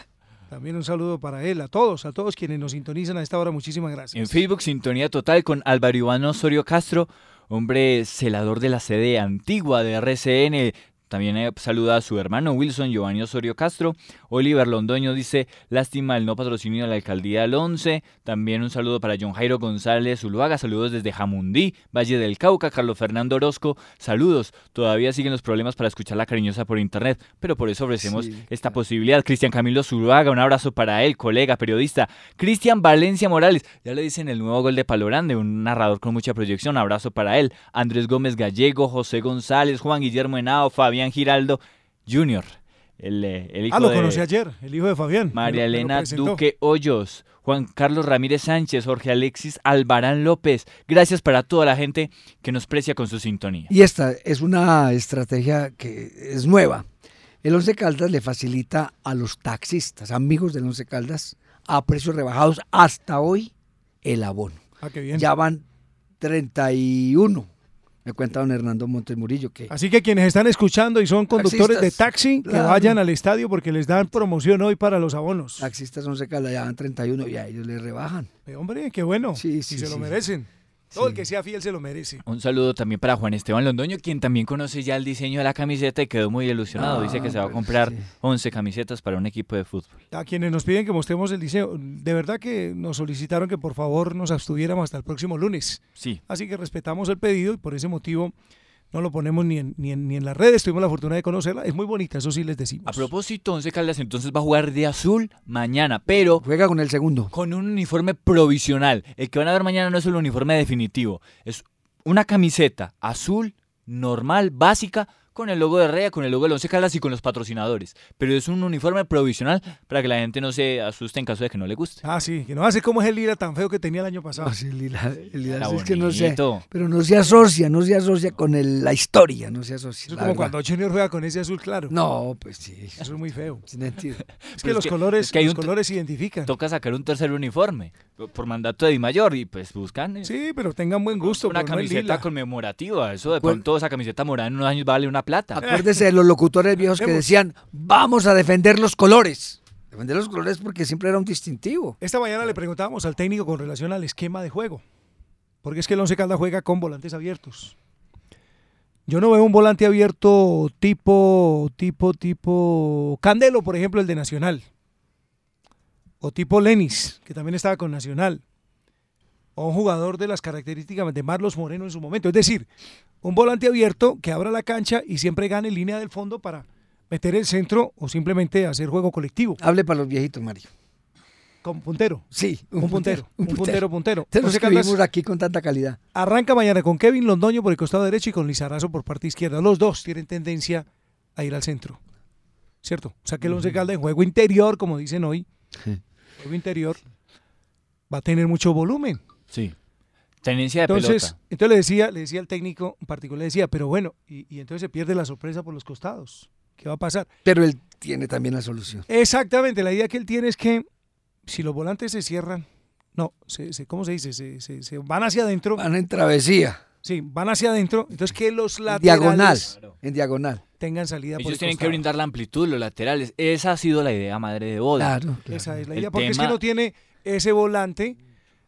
G: también un saludo para él, a todos, a todos quienes nos sintonizan a esta hora, muchísimas gracias.
H: En Facebook, sintonía total con Álvaro Iván Osorio Castro, hombre celador de la sede antigua de RCN. También eh, saluda a su hermano Wilson Giovanni Osorio Castro. Oliver Londoño dice, lástima el no patrocinio de la alcaldía del 11. También un saludo para John Jairo González Zuluaga. Saludos desde Jamundí, Valle del Cauca. Carlos Fernando Orozco, saludos. Todavía siguen los problemas para escuchar la cariñosa por internet, pero por eso ofrecemos
I: Sí,
H: esta posibilidad. Cristian Camilo Zuluaga, un abrazo para él, colega, periodista. Cristian Valencia Morales, ya le dicen el nuevo gol de Palorande, un narrador con mucha proyección, abrazo para él. Andrés Gómez Gallego, José González, Juan Guillermo Henao, Fabián Giraldo Jr., el, eh, el hijo
G: Ah, lo
H: de
G: conocí ayer, el hijo de Fabián.
H: María
G: lo-
H: Elena. Duque Hoyos, Juan Carlos Ramírez Sánchez, Jorge Alexis Albarán López. Gracias para toda la gente que nos precia con su sintonía.
I: Y esta es una estrategia que es nueva. El Once Caldas le facilita a los taxistas, amigos del Once Caldas, a precios rebajados hasta hoy el abono.
G: Ah, qué bien.
I: Ya van 31. Me cuenta don Hernando Montes Murillo que
G: Así que quienes están escuchando y son conductores de taxi, que
I: claro.
G: vayan al estadio porque les dan promoción hoy para los abonos.
I: taxistas Once Caldas ya van 31 y a ellos les rebajan.
G: Eh, hombre, qué bueno.
I: Sí,
G: y
I: sí,
G: se lo merecen. Todo el que sea fiel se lo merece.
H: Un saludo también para Juan Esteban Londoño, quien también conoce ya el diseño de la camiseta y quedó muy ilusionado.
G: Ah,
H: Dice que se va a
G: pero
H: comprar 11 camisetas para un equipo de fútbol.
G: A quienes nos piden que mostremos el diseño, de verdad que nos solicitaron que por favor nos abstuviéramos hasta el próximo lunes.
H: Sí.
G: Así que respetamos el pedido y por ese motivo no lo ponemos ni en, ni en, ni en las redes. Tuvimos la fortuna de conocerla. Es muy bonita, eso sí les decimos.
H: A propósito, Once Caldas entonces va a jugar de azul mañana, pero
I: Juega con el segundo.
H: con un uniforme provisional. El que van a ver mañana no es el uniforme definitivo, es una camiseta azul, normal, básica, con el logo de Rea, con el logo del Once Caldas y con los patrocinadores. Pero es un uniforme provisional para que la gente no se asuste en caso de que no le guste.
G: Ah, sí, que no hace como es el lila tan feo que tenía el año pasado.
I: No, sí, el lila- el lila
H: Era
I: es que no sé, pero no se asocia, no se asocia con el- la historia, no se asocia.
G: Eso es como
I: verdad.
G: cuando Junior juega con ese azul claro.
I: No, pues sí.
G: Eso es muy feo.
I: Es mentira.
G: Es que
H: Pero
G: los colores,
H: es que hay
G: los
H: un-
G: colores se identifican.
H: Toca sacar un tercer uniforme por mandato de Di Mayor y pues buscan eh,
G: Sí, pero tengan buen gusto.
H: una
G: no
H: camiseta
G: lila.
H: conmemorativa. Eso de pronto esa camiseta morada en unos años vale una plata.
I: Acuérdese de los locutores viejos que decían, vamos a defender los colores. Defender los colores porque siempre era un distintivo.
G: Esta mañana le preguntábamos al técnico con relación al esquema de juego. Porque es que el Once Caldas juega con volantes abiertos. Yo no veo un volante abierto tipo, tipo, tipo Candelo, por ejemplo, el de Nacional. O tipo Lenis, que también estaba con Nacional. O un jugador de las características de Marlos Moreno en su momento. Es decir, un volante abierto que abra la cancha y siempre gane línea del fondo para meter el centro o simplemente hacer juego colectivo.
I: Hable para los viejitos, Mario.
G: Con puntero.
I: Sí,
G: Un, puntero, un puntero, puntero.
I: Tenemos
G: Once
I: que
G: Caldas
I: vivimos aquí con tanta calidad.
G: arranca mañana con Kevin Londoño por el costado derecho y con Lizarazo por parte izquierda. Los dos tienen tendencia a ir al centro. ¿Cierto? O sea que el Once Caldas en juego interior, como dicen hoy, juego interior, va a tener mucho volumen.
H: Sí. Tenencia de
G: Entonces,
H: pelota.
G: entonces le decía, le decía al técnico en particular, le decía, pero bueno, y, y entonces se pierde la sorpresa por los costados. ¿Qué va a pasar?
I: Pero él tiene también la solución.
G: Exactamente, la idea que él tiene es que si los volantes se cierran, no, se, se- ¿cómo se dice? Se, se- se van hacia adentro.
I: Van en travesía.
G: Sí, van hacia adentro, entonces que los laterales
I: Diagonal, en diagonal.
G: tengan salida por
H: Ellos
G: el
H: tienen que brindar la amplitud, los laterales. Esa ha sido la idea madre de Boda.
G: Esa es la
H: El
G: idea, porque es que
H: tema-
G: no tiene ese volante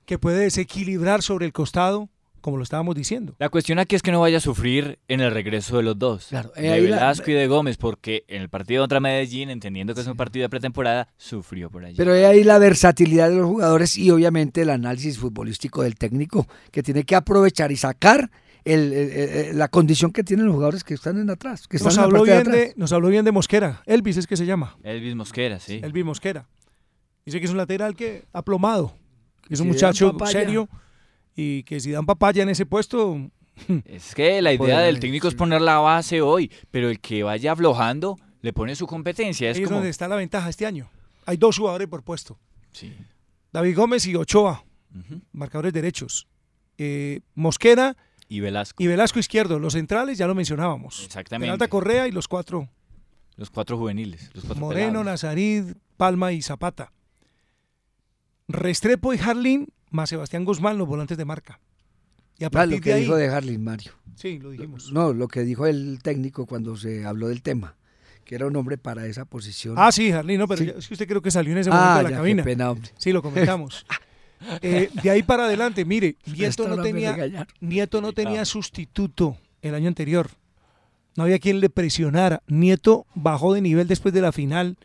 G: que puede desequilibrar sobre el costado, como lo estábamos diciendo.
H: La cuestión aquí es que no vaya a sufrir en el regreso de los dos.
G: eh,
H: de
G: la-
H: Velasco y de Gómez, porque en el partido contra Medellín, entendiendo que es un partido de pretemporada, sufrió por allí.
I: Pero hay ahí la versatilidad de los jugadores y obviamente el análisis futbolístico del técnico que tiene que aprovechar y sacar el- el- el- la condición que tienen los jugadores que están en atrás. Que están
G: Nos
I: en la
G: habló,
I: parte de
G: bien
I: atrás.
G: de, nos habló bien de Mosquera, Elvis es que se llama,
H: Elvis Mosquera, sí.
G: Elvis Mosquera. Dice que es un lateral que aplomado, es un
H: Si
G: muchacho serio y que si dan papaya en ese puesto,
H: Es que la idea del técnico es poner la base hoy, pero el que vaya aflojando le pone su competencia. Es
G: ahí es donde está la ventaja este año. Hay dos jugadores por puesto.
H: Sí.
G: David Gómez y Ochoa, marcadores derechos. Eh, Mosquera
H: y Velasco.
G: y Velasco izquierdo. Los centrales ya lo mencionábamos.
H: Exactamente.
G: Peralta Correa y los cuatro.
H: Los cuatro juveniles, los cuatro
G: Moreno,
H: pelados.
G: Nazarid, Palma y Zapata. Restrepo y Harlin más Sebastián Guzmán, los volantes de marca. Y a
I: Ah, lo que
G: de ahí,
I: dijo de Harlin, Mario.
G: Sí, lo dijimos.
I: No, lo que dijo el técnico cuando se habló del tema, que era un hombre para esa posición.
G: Ah, sí, Harlin, no, pero
I: Sí.
G: ya- es que usted creo que salió en ese
I: Ah,
G: momento de la
I: ya, qué
G: cabina.
I: pena, hombre.
G: Sí, lo comentamos. Eh, de ahí para adelante, mire, Nieto no tenía. Nieto no tenía sustituto el año anterior. No había quien le presionara. Nieto bajó de nivel después de la final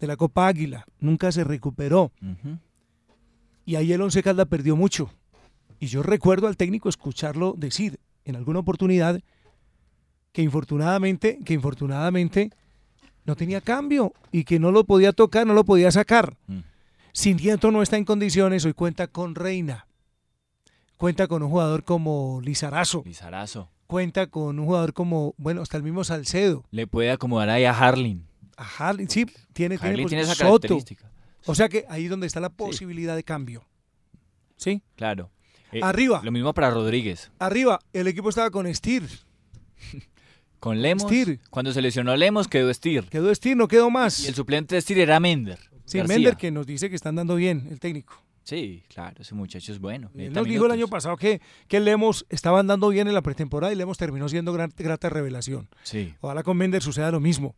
G: de la Copa Águila. Nunca se recuperó. Y ahí el Once Caldas perdió mucho. Y yo recuerdo al técnico escucharlo decir en alguna oportunidad que infortunadamente, que infortunadamente no tenía cambio y que no lo podía tocar, no lo podía sacar. Si Nieto no está en condiciones, hoy cuenta con Reina. Cuenta con un jugador como Lizarazo.
H: Lizarazo.
G: Cuenta con un jugador como, bueno, hasta el mismo Salcedo.
H: Le puede acomodar ahí a Harlin.
G: A Harlin, sí, tiene, tiene,
H: Harlin
G: pues,
H: tiene esa
G: Soto.
H: característica.
G: O sea que ahí es donde está la posibilidad de cambio. ¿Sí?
H: Claro. Eh,
G: Arriba.
H: Lo mismo para Rodríguez.
G: Arriba, el equipo estaba con Estir.
H: Con Lemos.
G: Stir.
H: Cuando se lesionó Lemos, quedó Estir.
G: Quedó Estir, no quedó más.
H: Y el suplente de Estir era Mender.
G: Sí,
H: García.
G: Mender que nos dice que están dando bien el técnico.
H: Sí, claro, ese muchacho es bueno.
G: Él nos dijo el año pasado que, que Lemos estaba andando bien en la pretemporada y Lemos terminó siendo gran, grata revelación.
H: Sí.
G: Ojalá con Mender suceda lo mismo.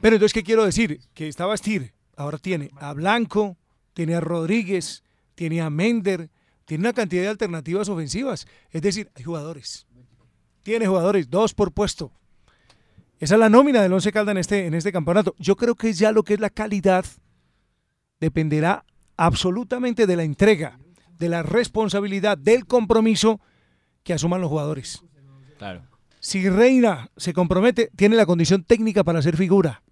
G: Pero entonces, ¿qué quiero decir? Que estaba Estir, ahora tiene a Blanco, tiene a Rodríguez, tiene a Mender, tiene una cantidad de alternativas ofensivas. Es decir, hay jugadores. Tiene jugadores, dos por puesto. Esa es la nómina del Once Caldas en este, en este campeonato. Yo creo que ya lo que es la calidad dependerá absolutamente de la entrega, de la responsabilidad, del compromiso que asuman los jugadores.
H: Claro.
G: Si Reina se compromete, tiene la condición técnica para ser figura.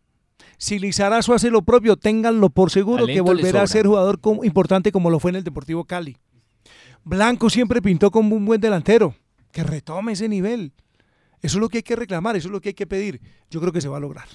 G: Si Lizarazo hace lo propio, ténganlo por seguro que
H: Talento
G: volverá a ser jugador como- importante como lo fue en el Deportivo Cali. Blanco siempre pintó como un buen delantero. Que retome ese nivel. Eso es lo que hay que reclamar, eso es lo que hay que pedir. Yo creo que se va a lograr.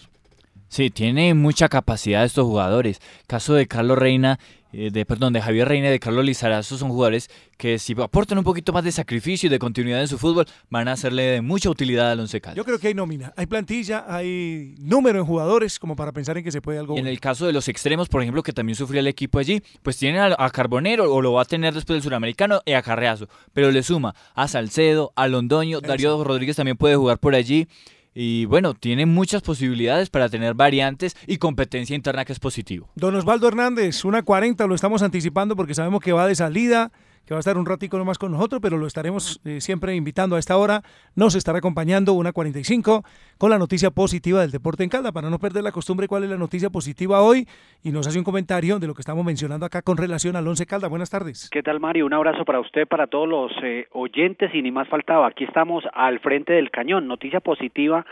H: Sí, tiene mucha capacidad estos jugadores. Caso de Carlos Reina, eh, de perdón, de Javier Reina y de Carlos Lizarazo son jugadores que si aportan un poquito más de sacrificio y de continuidad en su fútbol, van a hacerle de mucha utilidad al Once Caldas.
G: Yo creo que hay nómina, hay plantilla, hay número en jugadores como para pensar en que se puede algo.
H: Y en
G: bueno.
H: el caso de los extremos, por ejemplo, que también sufría el equipo allí, pues tienen a, a Carbonero, o lo va a tener después del suramericano, y a Carreazo. Pero le suma a Salcedo, a Londoño, Darío Rodríguez también puede jugar por allí. Y bueno, tiene muchas posibilidades para tener variantes y competencia interna que es positivo.
G: Don Osvaldo Hernández, una 40, lo estamos anticipando porque sabemos que va de salida, que va a estar un ratico nomás con nosotros, pero lo estaremos eh, siempre invitando a esta hora. Nos estará acompañando una 45 con la noticia positiva del deporte en Calda, para no perder la costumbre cuál es la noticia positiva hoy y nos hace un comentario de lo que estamos mencionando acá con relación al Once Calda. Buenas tardes.
P: ¿Qué tal, Mario? Un abrazo para usted, para todos los eh, oyentes y ni más faltaba. Aquí estamos al frente del cañón. Noticia positiva.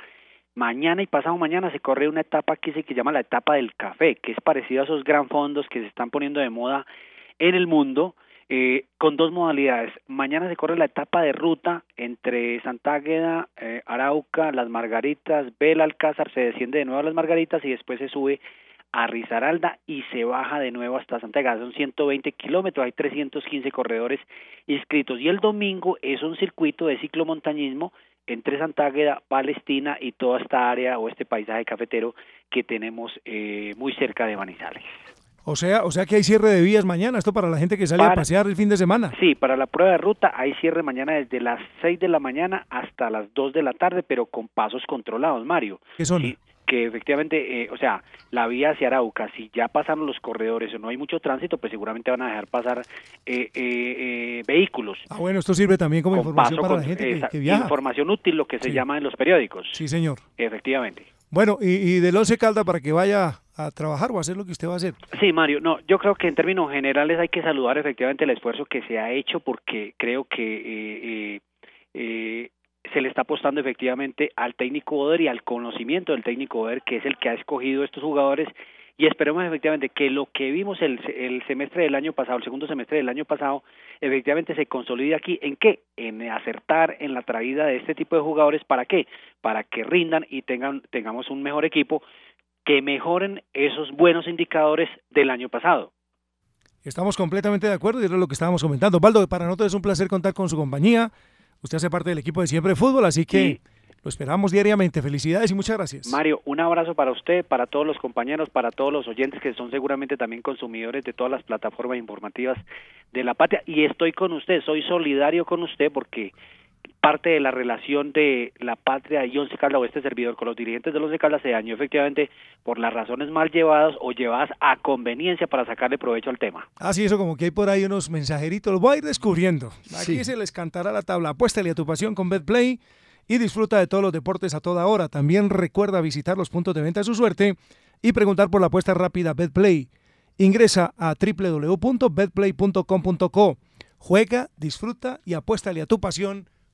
P: Mañana y pasado mañana se corre una etapa que se llama la etapa del café, que es parecido a esos gran fondos que se están poniendo de moda en el mundo, eh, con dos modalidades. Mañana se corre la etapa de ruta entre Santa Águeda, eh, Arauca, Las Margaritas, Belalcázar, se desciende de nuevo a Las Margaritas y después se sube a Risaralda y se baja de nuevo hasta Santa Águeda. Son 120 kilómetros, hay 315 corredores inscritos. Y el domingo es un circuito de ciclomontañismo entre Santa Águeda, Palestina y toda esta área o este paisaje cafetero que tenemos eh, muy cerca de Manizales.
G: O sea, o sea que hay cierre de vías mañana, esto para la gente que sale a pasear el fin de semana.
P: Sí, para la prueba de ruta hay cierre mañana desde las 6 de la mañana hasta las 2 de la tarde, pero con pasos controlados, Mario.
G: ¿Qué son?
P: que efectivamente, eh, o sea, la vía hacia Arauca, si ya pasaron los corredores o no hay mucho tránsito, pues seguramente van a dejar pasar eh, eh, vehículos.
G: Ah, bueno, esto sirve también como información para la gente que, viaja.
P: Información útil, lo que se llama en los periódicos.
G: Sí, señor.
P: Efectivamente.
G: Bueno, y, y del Once Calda para que vaya a trabajar o a hacer lo que usted va a hacer.
P: Sí, Mario, no, yo creo que en términos generales hay que saludar efectivamente el esfuerzo que se ha hecho porque creo que eh, se le está apostando efectivamente al técnico Oder y al conocimiento del técnico Oder, que es el que ha escogido estos jugadores. Y esperemos efectivamente que lo que vimos el, el semestre del año pasado, el segundo semestre del año pasado, efectivamente se consolide aquí. ¿En qué? En acertar en la traída de este tipo de jugadores. ¿Para qué? Para que rindan y tengan, tengamos un mejor equipo, que mejoren esos buenos indicadores del año pasado.
G: Estamos completamente de acuerdo y es lo que estábamos comentando. Baldo, para nosotros es un placer contar con su compañía. Usted hace parte del equipo de Siempre Fútbol, así que lo esperamos diariamente. Felicidades y muchas gracias.
P: Mario, un abrazo para usted, para todos los compañeros, para todos los oyentes que son seguramente también consumidores de todas las plataformas informativas de la patria. Y estoy con usted, soy solidario con usted porque parte de la relación de la patria y Once Caldas o este servidor con los dirigentes de Once Caldas se dañó efectivamente por las razones mal llevadas o llevadas a conveniencia para sacarle provecho al tema.
G: Ah, sí, eso como que hay por ahí unos mensajeritos, los voy a ir descubriendo. Aquí se les cantará la tabla. Apuéstale a tu pasión con BetPlay y disfruta de todos los deportes a toda hora. También recuerda visitar los puntos de venta de su suerte y preguntar por la apuesta rápida BetPlay. Ingresa a www.betplay.com.co. Juega, disfruta y apuéstale a tu pasión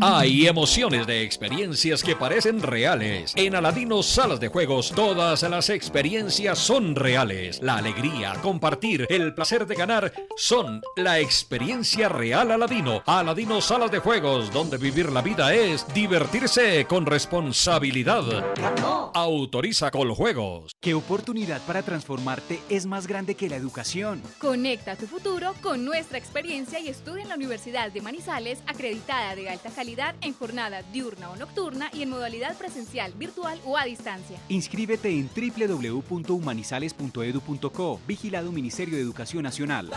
O: Hay emociones de experiencias que parecen reales. En Aladino Salas de Juegos, todas las experiencias son reales. La alegría, compartir, el placer de ganar son la experiencia real Aladino. Aladino Salas de Juegos, donde vivir la vida es divertirse con responsabilidad. Autoriza con juegos.
M: ¿Qué oportunidad para transformarte es más grande que la educación?
N: Conecta tu futuro con nuestra experiencia y estudia en la Universidad de Manizales, acreditada de alta calidad en jornada diurna o nocturna y en modalidad presencial, virtual o a distancia.
M: Inscríbete en www.humanizales.edu.co, vigilado Ministerio de Educación Nacional.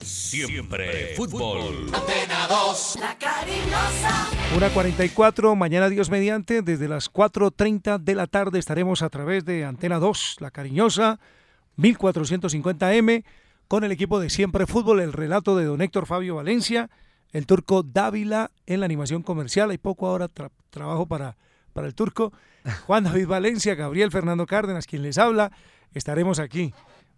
O: Siempre fútbol.
E: Antena 2, la cariñosa.
G: Una 44, mañana Dios mediante, desde las 4.30 de la tarde estaremos a través de Antena 2, la cariñosa, 1450M, con el equipo de Siempre Fútbol, el relato de don Héctor Fabio Valencia el turco Dávila en la animación comercial. Hay poco ahora trabajo para, para el turco. Juan David Valencia, Gabriel Fernando Cárdenas, quien les habla. Estaremos aquí.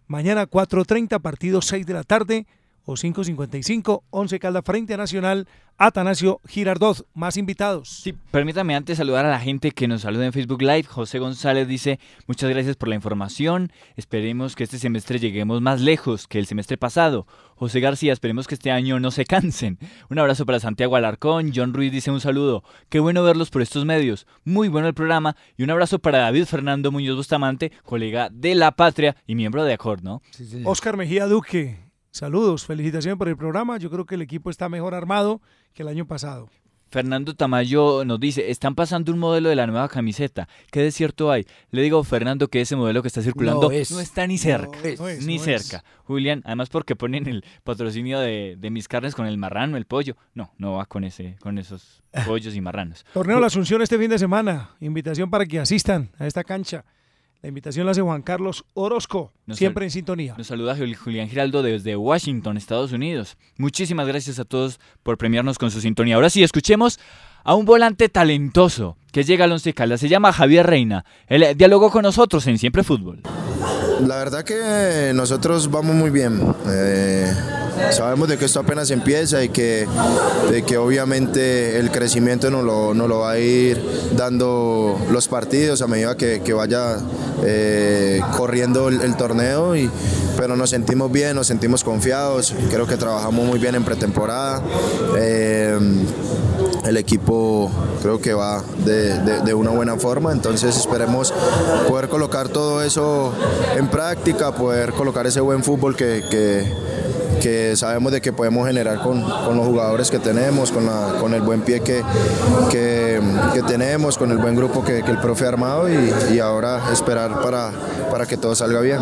G: Mañana 4.30, partido 6 de la tarde o 5.55, 11 Calda frente a Nacional, Atanasio Girardot. Más invitados.
H: Sí, permítame antes saludar a la gente que nos saluda en Facebook Live. José González dice, muchas gracias por la información. Esperemos que este semestre lleguemos más lejos que el semestre pasado. José García, esperemos que este año no se cansen. Un abrazo para Santiago Alarcón. John Ruiz dice un saludo. Qué bueno verlos por estos medios. Muy bueno el programa. Y un abrazo para David Fernando Muñoz Bustamante, colega de La Patria y miembro de Acor, ¿no?
G: Oscar Mejía Duque. Saludos, felicitaciones por el programa. Yo creo que el equipo está mejor armado que el año pasado.
H: Fernando Tamayo nos dice, están pasando un modelo de la nueva camiseta. ¿Qué desierto hay? Le digo Fernando que ese modelo que está circulando no, está ni cerca. ni cerca. Julián, además porque ponen el patrocinio de, de, mis carnes con el marrano, el pollo. No, no va con ese, con esos pollos y marranos.
G: Torneo La Asunción este fin de semana. Invitación para que asistan a esta cancha. La invitación la hace Juan Carlos Orozco, siempre en sintonía.
H: Nos saluda Julián Giraldo desde Washington, Estados Unidos. Muchísimas gracias a todos por premiarnos con su sintonía. Ahora sí, escuchemos a un volante talentoso que llega al Once Caldas. Se llama Javier Reina. Él dialogó con nosotros en Siempre Fútbol.
Q: La verdad que nosotros vamos muy bien. Eh, sabemos de que esto apenas empieza y que, que obviamente el crecimiento nos lo, lo va a ir dando los partidos a medida que, vaya eh, corriendo el, torneo. Y, pero nos sentimos bien, nos sentimos confiados. Creo que trabajamos muy bien en pretemporada. Eh, el equipo creo que va de, de- de una buena forma, entonces esperemos poder colocar todo eso en práctica, poder colocar ese buen fútbol que, que- que sabemos de que podemos generar con, con los jugadores que tenemos, con, la- con el buen pie que, que, que tenemos, con el buen grupo que, que el profe ha armado y, y ahora esperar para, para que todo salga bien.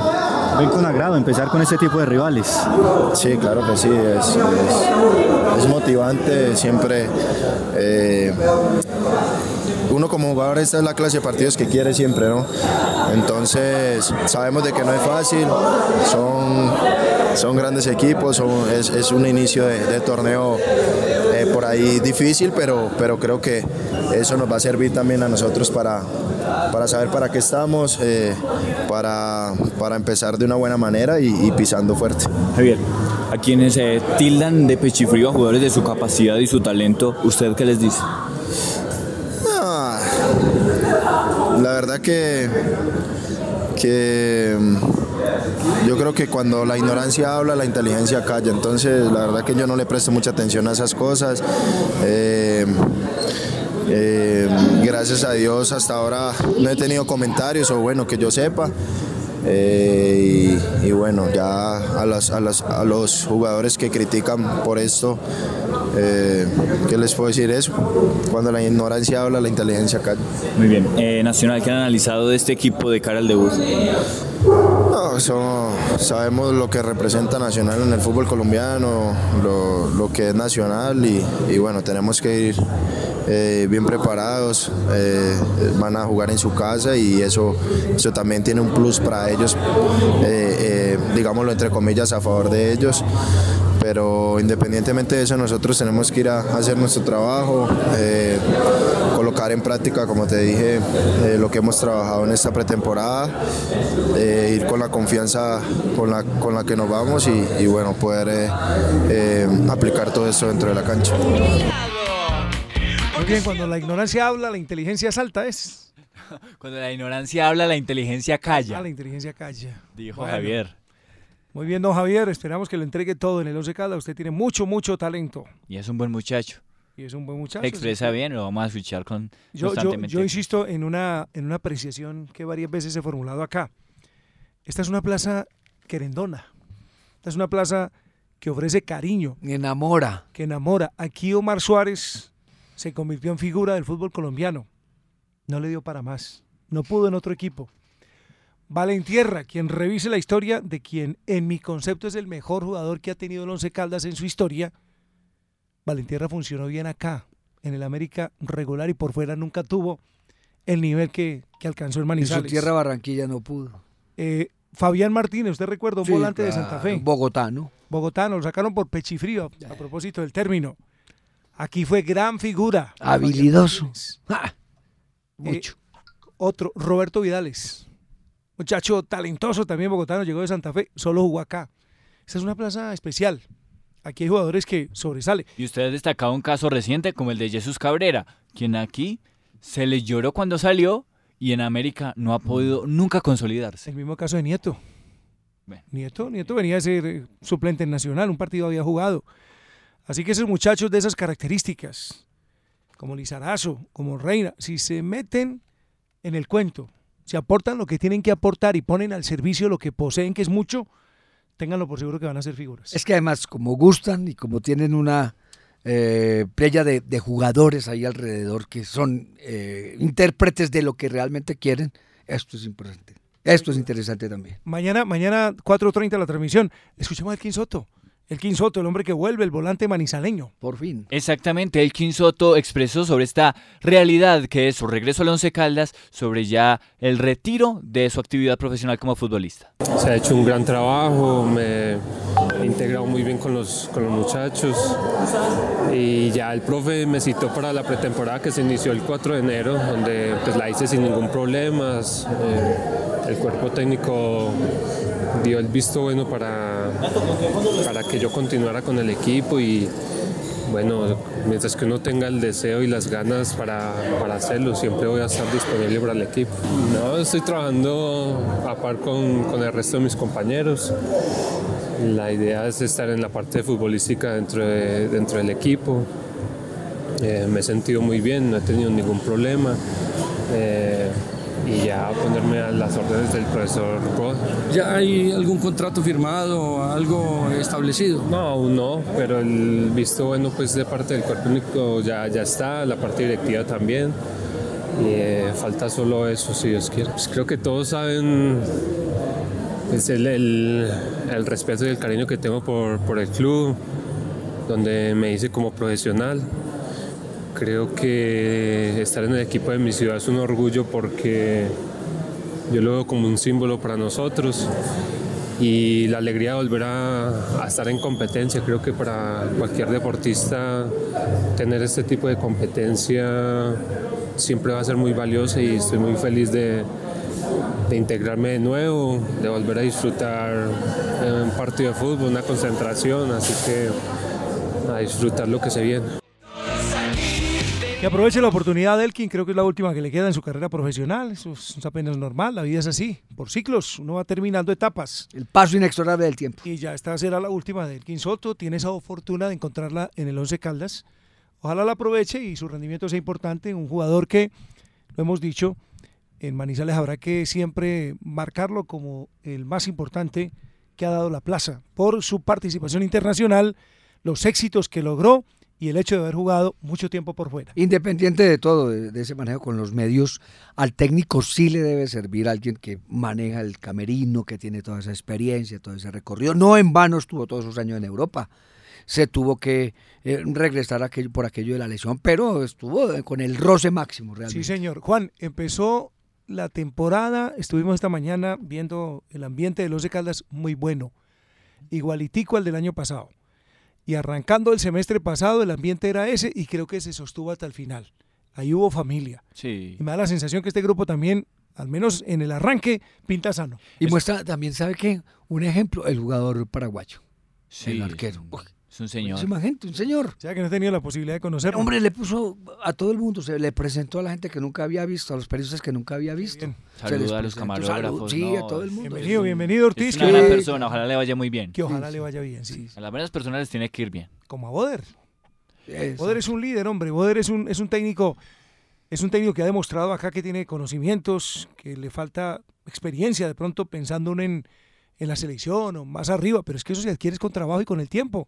R: Ven con agrado empezar con este tipo de rivales.
Q: Sí, claro que sí, es, es- es motivante siempre. eh, uno como jugador esta es la clase de partidos que quiere siempre, ¿no? Entonces sabemos de que no es fácil, son, son grandes equipos, son- es, es un inicio de, de torneo eh, por ahí difícil, pero, pero creo que eso nos va a servir también a nosotros para, para saber para qué estamos, eh, para, para empezar de una buena manera y, y pisando fuerte.
S: Javier, a quienes eh, tildan de pechifrío a jugadores de su capacidad y su talento, ¿usted qué les dice?
Q: Ah, la verdad que, que yo creo que cuando la ignorancia habla, la inteligencia calla. Entonces, la verdad que yo no le presto mucha atención a esas cosas. Eh, eh, gracias a Dios hasta ahora no he tenido comentarios o bueno, que yo sepa. Eh, y, bueno, ya a, las- a las- a los jugadores que critican por esto, ¿qué les puedo decir eso? Cuando la ignorancia habla, la inteligencia calla.
S: Muy bien. Nacional, ¿qué han analizado de este equipo de cara al debut?
Q: No, eso- sabemos lo que representa Nacional en el fútbol colombiano, lo, lo que es Nacional y, y bueno, tenemos que ir eh, bien preparados, eh, van a jugar en su casa y eso, eso también tiene un plus para ellos, eh, digámoslo entre comillas, a favor de ellos. Pero independientemente de eso, nosotros tenemos que ir a hacer nuestro trabajo, colocar en práctica, como te dije, eh, lo que hemos trabajado en esta pretemporada, eh, ir con la confianza con la, con la que nos vamos y, y, bueno, poder eh, eh, aplicar todo eso dentro de la cancha.
G: Muy bien, cuando la ignorancia habla, la inteligencia salta, es.
H: Cuando la ignorancia habla, la inteligencia calla.
G: Ah, la inteligencia calla.
H: Dijo
G: Bueno.
H: Javier.
G: Muy bien, don Javier, esperamos que lo entregue todo en el Once Caldas. Usted tiene mucho, mucho talento
H: Y es un buen muchacho.
G: Y es un buen muchacho.
H: Expresa
G: que-
H: bien, lo vamos a escuchar con
G: Yo, yo,
H: constantemente.
G: yo insisto en una, en una apreciación que varias veces he formulado acá. Esta es una plaza querendona. Esta es una plaza que ofrece cariño.
I: Enamora.
G: Que enamora. Aquí Omar Suárez se convirtió en figura del fútbol colombiano. No le dio para más. No pudo en otro equipo. Valentierra, quien revise la historia de quien en mi concepto es el mejor jugador que ha tenido el Once Caldas en su historia, Valentierra funcionó bien acá, en el América regular y por fuera nunca tuvo el nivel que, que alcanzó el
I: En
G: Manizales.
I: su tierra Barranquilla no pudo.
G: Eh, Fabián Martínez, ¿usted recuerda? Un
I: Sí,
G: volante de Santa Fe.
I: Bogotano.
G: Bogotano, lo sacaron por pechifrío, a propósito del término. Aquí fue gran figura.
I: Habilidoso.
G: Ah, mucho. otro, Roberto Vidales. Muchacho talentoso también bogotano, llegó de Santa Fe, solo jugó acá. Esta es una plaza especial. Aquí hay jugadores que sobresalen.
H: Y usted ha destacado un caso reciente como el de Jesús Cabrera, quien aquí se le lloró cuando salió y en América no ha podido nunca consolidarse.
G: El mismo caso de Nieto. Nieto, Nieto venía a ser eh, suplente en Nacional, un partido había jugado. Así que esos muchachos de esas características, como Lizarazo, como Reina, si se meten en el cuento, si aportan lo que tienen que aportar y ponen al servicio lo que poseen, que es mucho, ténganlo por seguro que van a ser figuras.
I: Es que además, como gustan y como tienen una eh, playa de, de jugadores ahí alrededor que son eh, intérpretes de lo que realmente quieren, esto es importante. Esto es interesante también.
G: Mañana, mañana 4.30 la transmisión. Escuchemos al King Soto. El Soto, el hombre que vuelve, el volante manizaleño.
I: Por fin.
H: Exactamente, el Soto expresó sobre esta realidad que es su regreso al Once Caldas, sobre ya el retiro de su actividad profesional como futbolista.
T: Se ha hecho un gran trabajo, me he integrado muy bien con los, con los muchachos y ya el profe me citó para la pretemporada que se inició el 4 de enero, donde pues la hice sin ningún problema. Eh, el cuerpo técnico dio el visto bueno para, para que yo continuara con el equipo y bueno, mientras que uno tenga el deseo y las ganas para, para hacerlo, siempre voy a estar disponible para el equipo. No, estoy trabajando a par con, con el resto de mis compañeros. La idea es estar en la parte futbolística dentro, de- dentro del equipo. Eh, me he sentido muy bien, no he tenido ningún problema. Eh, y ya ponerme a las órdenes del profesor Rod.
U: ¿Ya hay algún contrato firmado, algo establecido?
T: No, aún no, pero el visto bueno pues de parte del cuerpo técnico ya, ya está, la parte directiva también. Y eh, falta solo eso, si Dios quiere. Pues creo que todos saben pues, el, el, el, respeto y el cariño que tengo por, por el club, donde me hice como profesional. Creo que estar en el equipo de mi ciudad es un orgullo porque yo lo veo como un símbolo para nosotros y la alegría de volver a, estar en competencia. Creo que para cualquier deportista tener este tipo de competencia siempre va a ser muy valiosa y estoy muy feliz de, de integrarme de nuevo, de volver a disfrutar un partido de fútbol, una concentración, así que a disfrutar lo que se viene.
G: Que aproveche la oportunidad, Elkin, creo que es la última que le queda en su carrera profesional. Eso es apenas normal, la vida es así, por ciclos, uno va terminando etapas.
I: El paso inexorable del tiempo.
G: Y ya esta será la última de Elkin Soto, tiene esa fortuna de encontrarla en el Once Caldas. Ojalá la aproveche y su rendimiento sea importante. Un jugador que, lo hemos dicho, en Manizales habrá que siempre marcarlo como el más importante que ha dado la plaza por su participación internacional, los éxitos que logró y el hecho de haber jugado mucho tiempo por fuera.
I: Independiente de todo, de, de, ese manejo con los medios, al técnico sí le debe servir alguien que maneja el camerino, que tiene toda esa experiencia, todo ese recorrido. No en vano estuvo todos esos años en Europa. Se tuvo que eh, regresar aquello, por aquello de la lesión, pero estuvo con el roce máximo realmente.
G: Sí, señor. Juan, empezó la temporada, estuvimos esta mañana viendo el ambiente de los de Caldas muy bueno, igualitico al del año pasado y arrancando el semestre pasado el ambiente era ese y creo que se sostuvo hasta el final. Ahí hubo familia.
H: Sí.
G: Y me da la sensación que este grupo también, al menos en el arranque, pinta sano.
I: Y muestra también, ¿sabe qué? Un ejemplo, el jugador paraguayo.
H: Sí.
I: El arquero.
H: Es un señor.
I: Es gente, un señor.
G: O sea, que no tenía la posibilidad de conocerlo.
I: Hombre, le puso a todo el mundo, se le presentó a la gente que nunca había visto, a los periodistas que nunca había visto.
H: Saluda a los camarógrafos.
I: sí,
H: no,
I: a todo el mundo.
G: Bienvenido, bienvenido Ortiz.
H: Es una gran persona, ojalá le vaya muy bien.
G: Que ojalá le vaya bien, sí.
H: A las buenas personas les tiene que ir bien.
G: Como a Boder. Boder es un líder, hombre. Boder es un, es un técnico es un técnico que ha demostrado acá que tiene conocimientos, que le falta experiencia de pronto pensando uno en, en la selección o más arriba, pero es que eso se adquiere con trabajo y con el tiempo.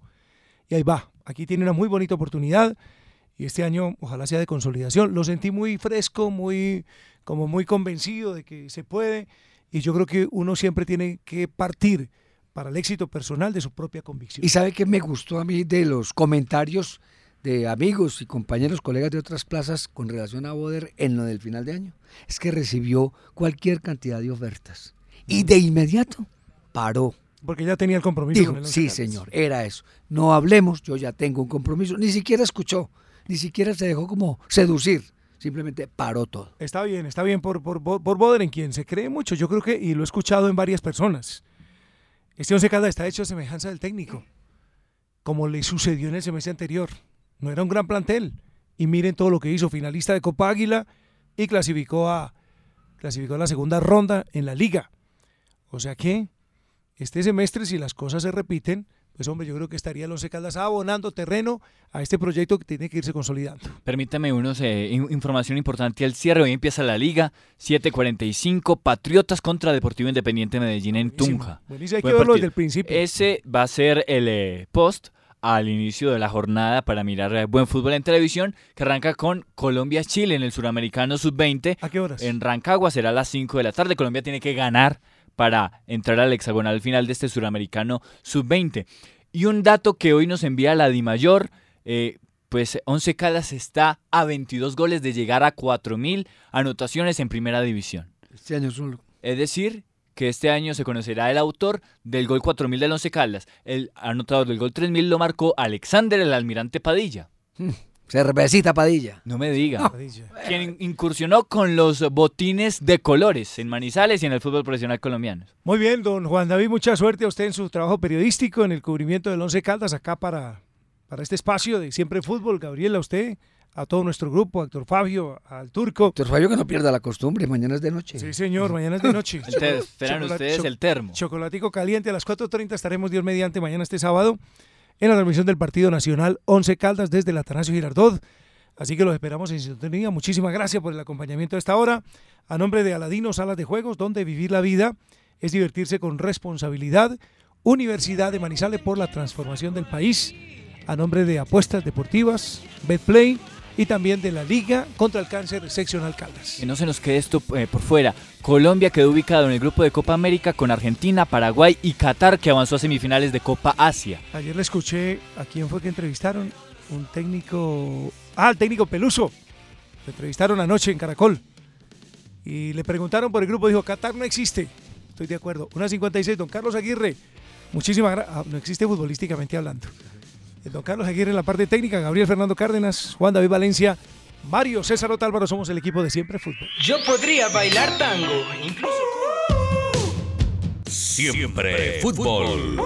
G: Y ahí va, aquí tiene una muy bonita oportunidad y este año ojalá sea de consolidación. Lo sentí muy fresco, muy como muy convencido de que se puede y yo creo que uno siempre tiene que partir para el éxito personal de su propia convicción.
I: Y sabe que me gustó a mí de los comentarios de amigos y compañeros, colegas de otras plazas con relación a Boder en lo del final de año. Es que recibió cualquier cantidad de ofertas y de inmediato paró
G: porque ya tenía el compromiso.
I: Dijo,
G: con el
I: sí, señor, era eso. No hablemos, yo ya tengo un compromiso. Ni siquiera escuchó, ni siquiera se dejó como seducir. Simplemente paró todo.
G: Está bien, está bien por, por, por Boder, en quien se cree mucho. Yo creo que, y lo he escuchado en varias personas, este Once Caldas está hecho a semejanza del técnico, como le sucedió en el semestre anterior. No era un gran plantel. Y miren todo lo que hizo, finalista de Copa Águila y clasificó a, clasificó a la segunda ronda en la liga. O sea que este semestre, si las cosas se repiten, pues hombre, yo creo que estaría el Once Caldas abonando terreno a este proyecto que tiene que irse consolidando.
H: Permítame unos eh, información importante al cierre. Hoy empieza la liga, 7:45, Patriotas contra Deportivo Independiente Medellín en Tunja.
G: Buenísimo, hay que verlo desde el principio.
H: Ese va a ser el eh, post al inicio de la jornada para mirar eh, buen fútbol en televisión, que arranca con Colombia-Chile en el Suramericano Sub-20.
G: ¿A qué horas?
H: En Rancagua será a las 5 de la tarde. Colombia tiene que ganar para entrar al hexagonal final de este suramericano sub-20. Y un dato que hoy nos envía la DIMAYOR, eh, pues Once Caldas está a 22 goles de llegar a 4.000 anotaciones en primera división.
I: Este año solo.
H: Es decir, que este año se conocerá el autor del gol 4000 del Once Caldas. El anotador del gol 3000 lo marcó Alexander el Almirante Padilla.
I: Cervecita Padilla.
H: No me diga. Quien incursionó con los botines de colores en Manizales y en el fútbol profesional colombiano.
G: Muy bien, don Juan David, mucha suerte a usted en su trabajo periodístico, en el cubrimiento del Once Caldas, acá para, para este espacio de Siempre Fútbol. Gabriel, a usted, a todo nuestro grupo, a Héctor Fabio, al Turco.
I: Héctor Fabio que no pierda la costumbre, mañana es de noche.
G: Sí, señor, mañana es de noche.
H: Entonces, esperan ustedes el termo.
G: Chocolatico caliente a las 4.30 estaremos Dios mediante mañana este sábado en la transmisión del Partido Nacional Once Caldas desde el Atanasio Girardot. Así que los esperamos en sintonía. Muchísimas gracias por el acompañamiento a esta hora. A nombre de Aladino Salas de Juegos, donde vivir la vida es divertirse con responsabilidad. Universidad de Manizales por la transformación del país. A nombre de Apuestas Deportivas, BetPlay y también de la Liga contra el Cáncer Seccional Caldas.
H: Que no se nos quede esto eh, por fuera. Colombia quedó ubicado en el grupo de Copa América con Argentina, Paraguay y Qatar que avanzó a semifinales de Copa Asia.
G: Ayer le escuché a quién fue que entrevistaron, un técnico, ah, el técnico Peluso. Lo entrevistaron anoche en Caracol y le preguntaron por el grupo, dijo, Qatar no existe. Estoy de acuerdo. Una 56, don Carlos Aguirre. Muchísimas gracias. Ah, no existe futbolísticamente hablando. El don Carlos Aguirre en la parte técnica, Gabriel Fernando Cárdenas, Juan David Valencia, Mario César Otálvaro, somos el equipo de siempre fútbol.
K: Yo podría bailar tango, incluso.
O: Siempre fútbol.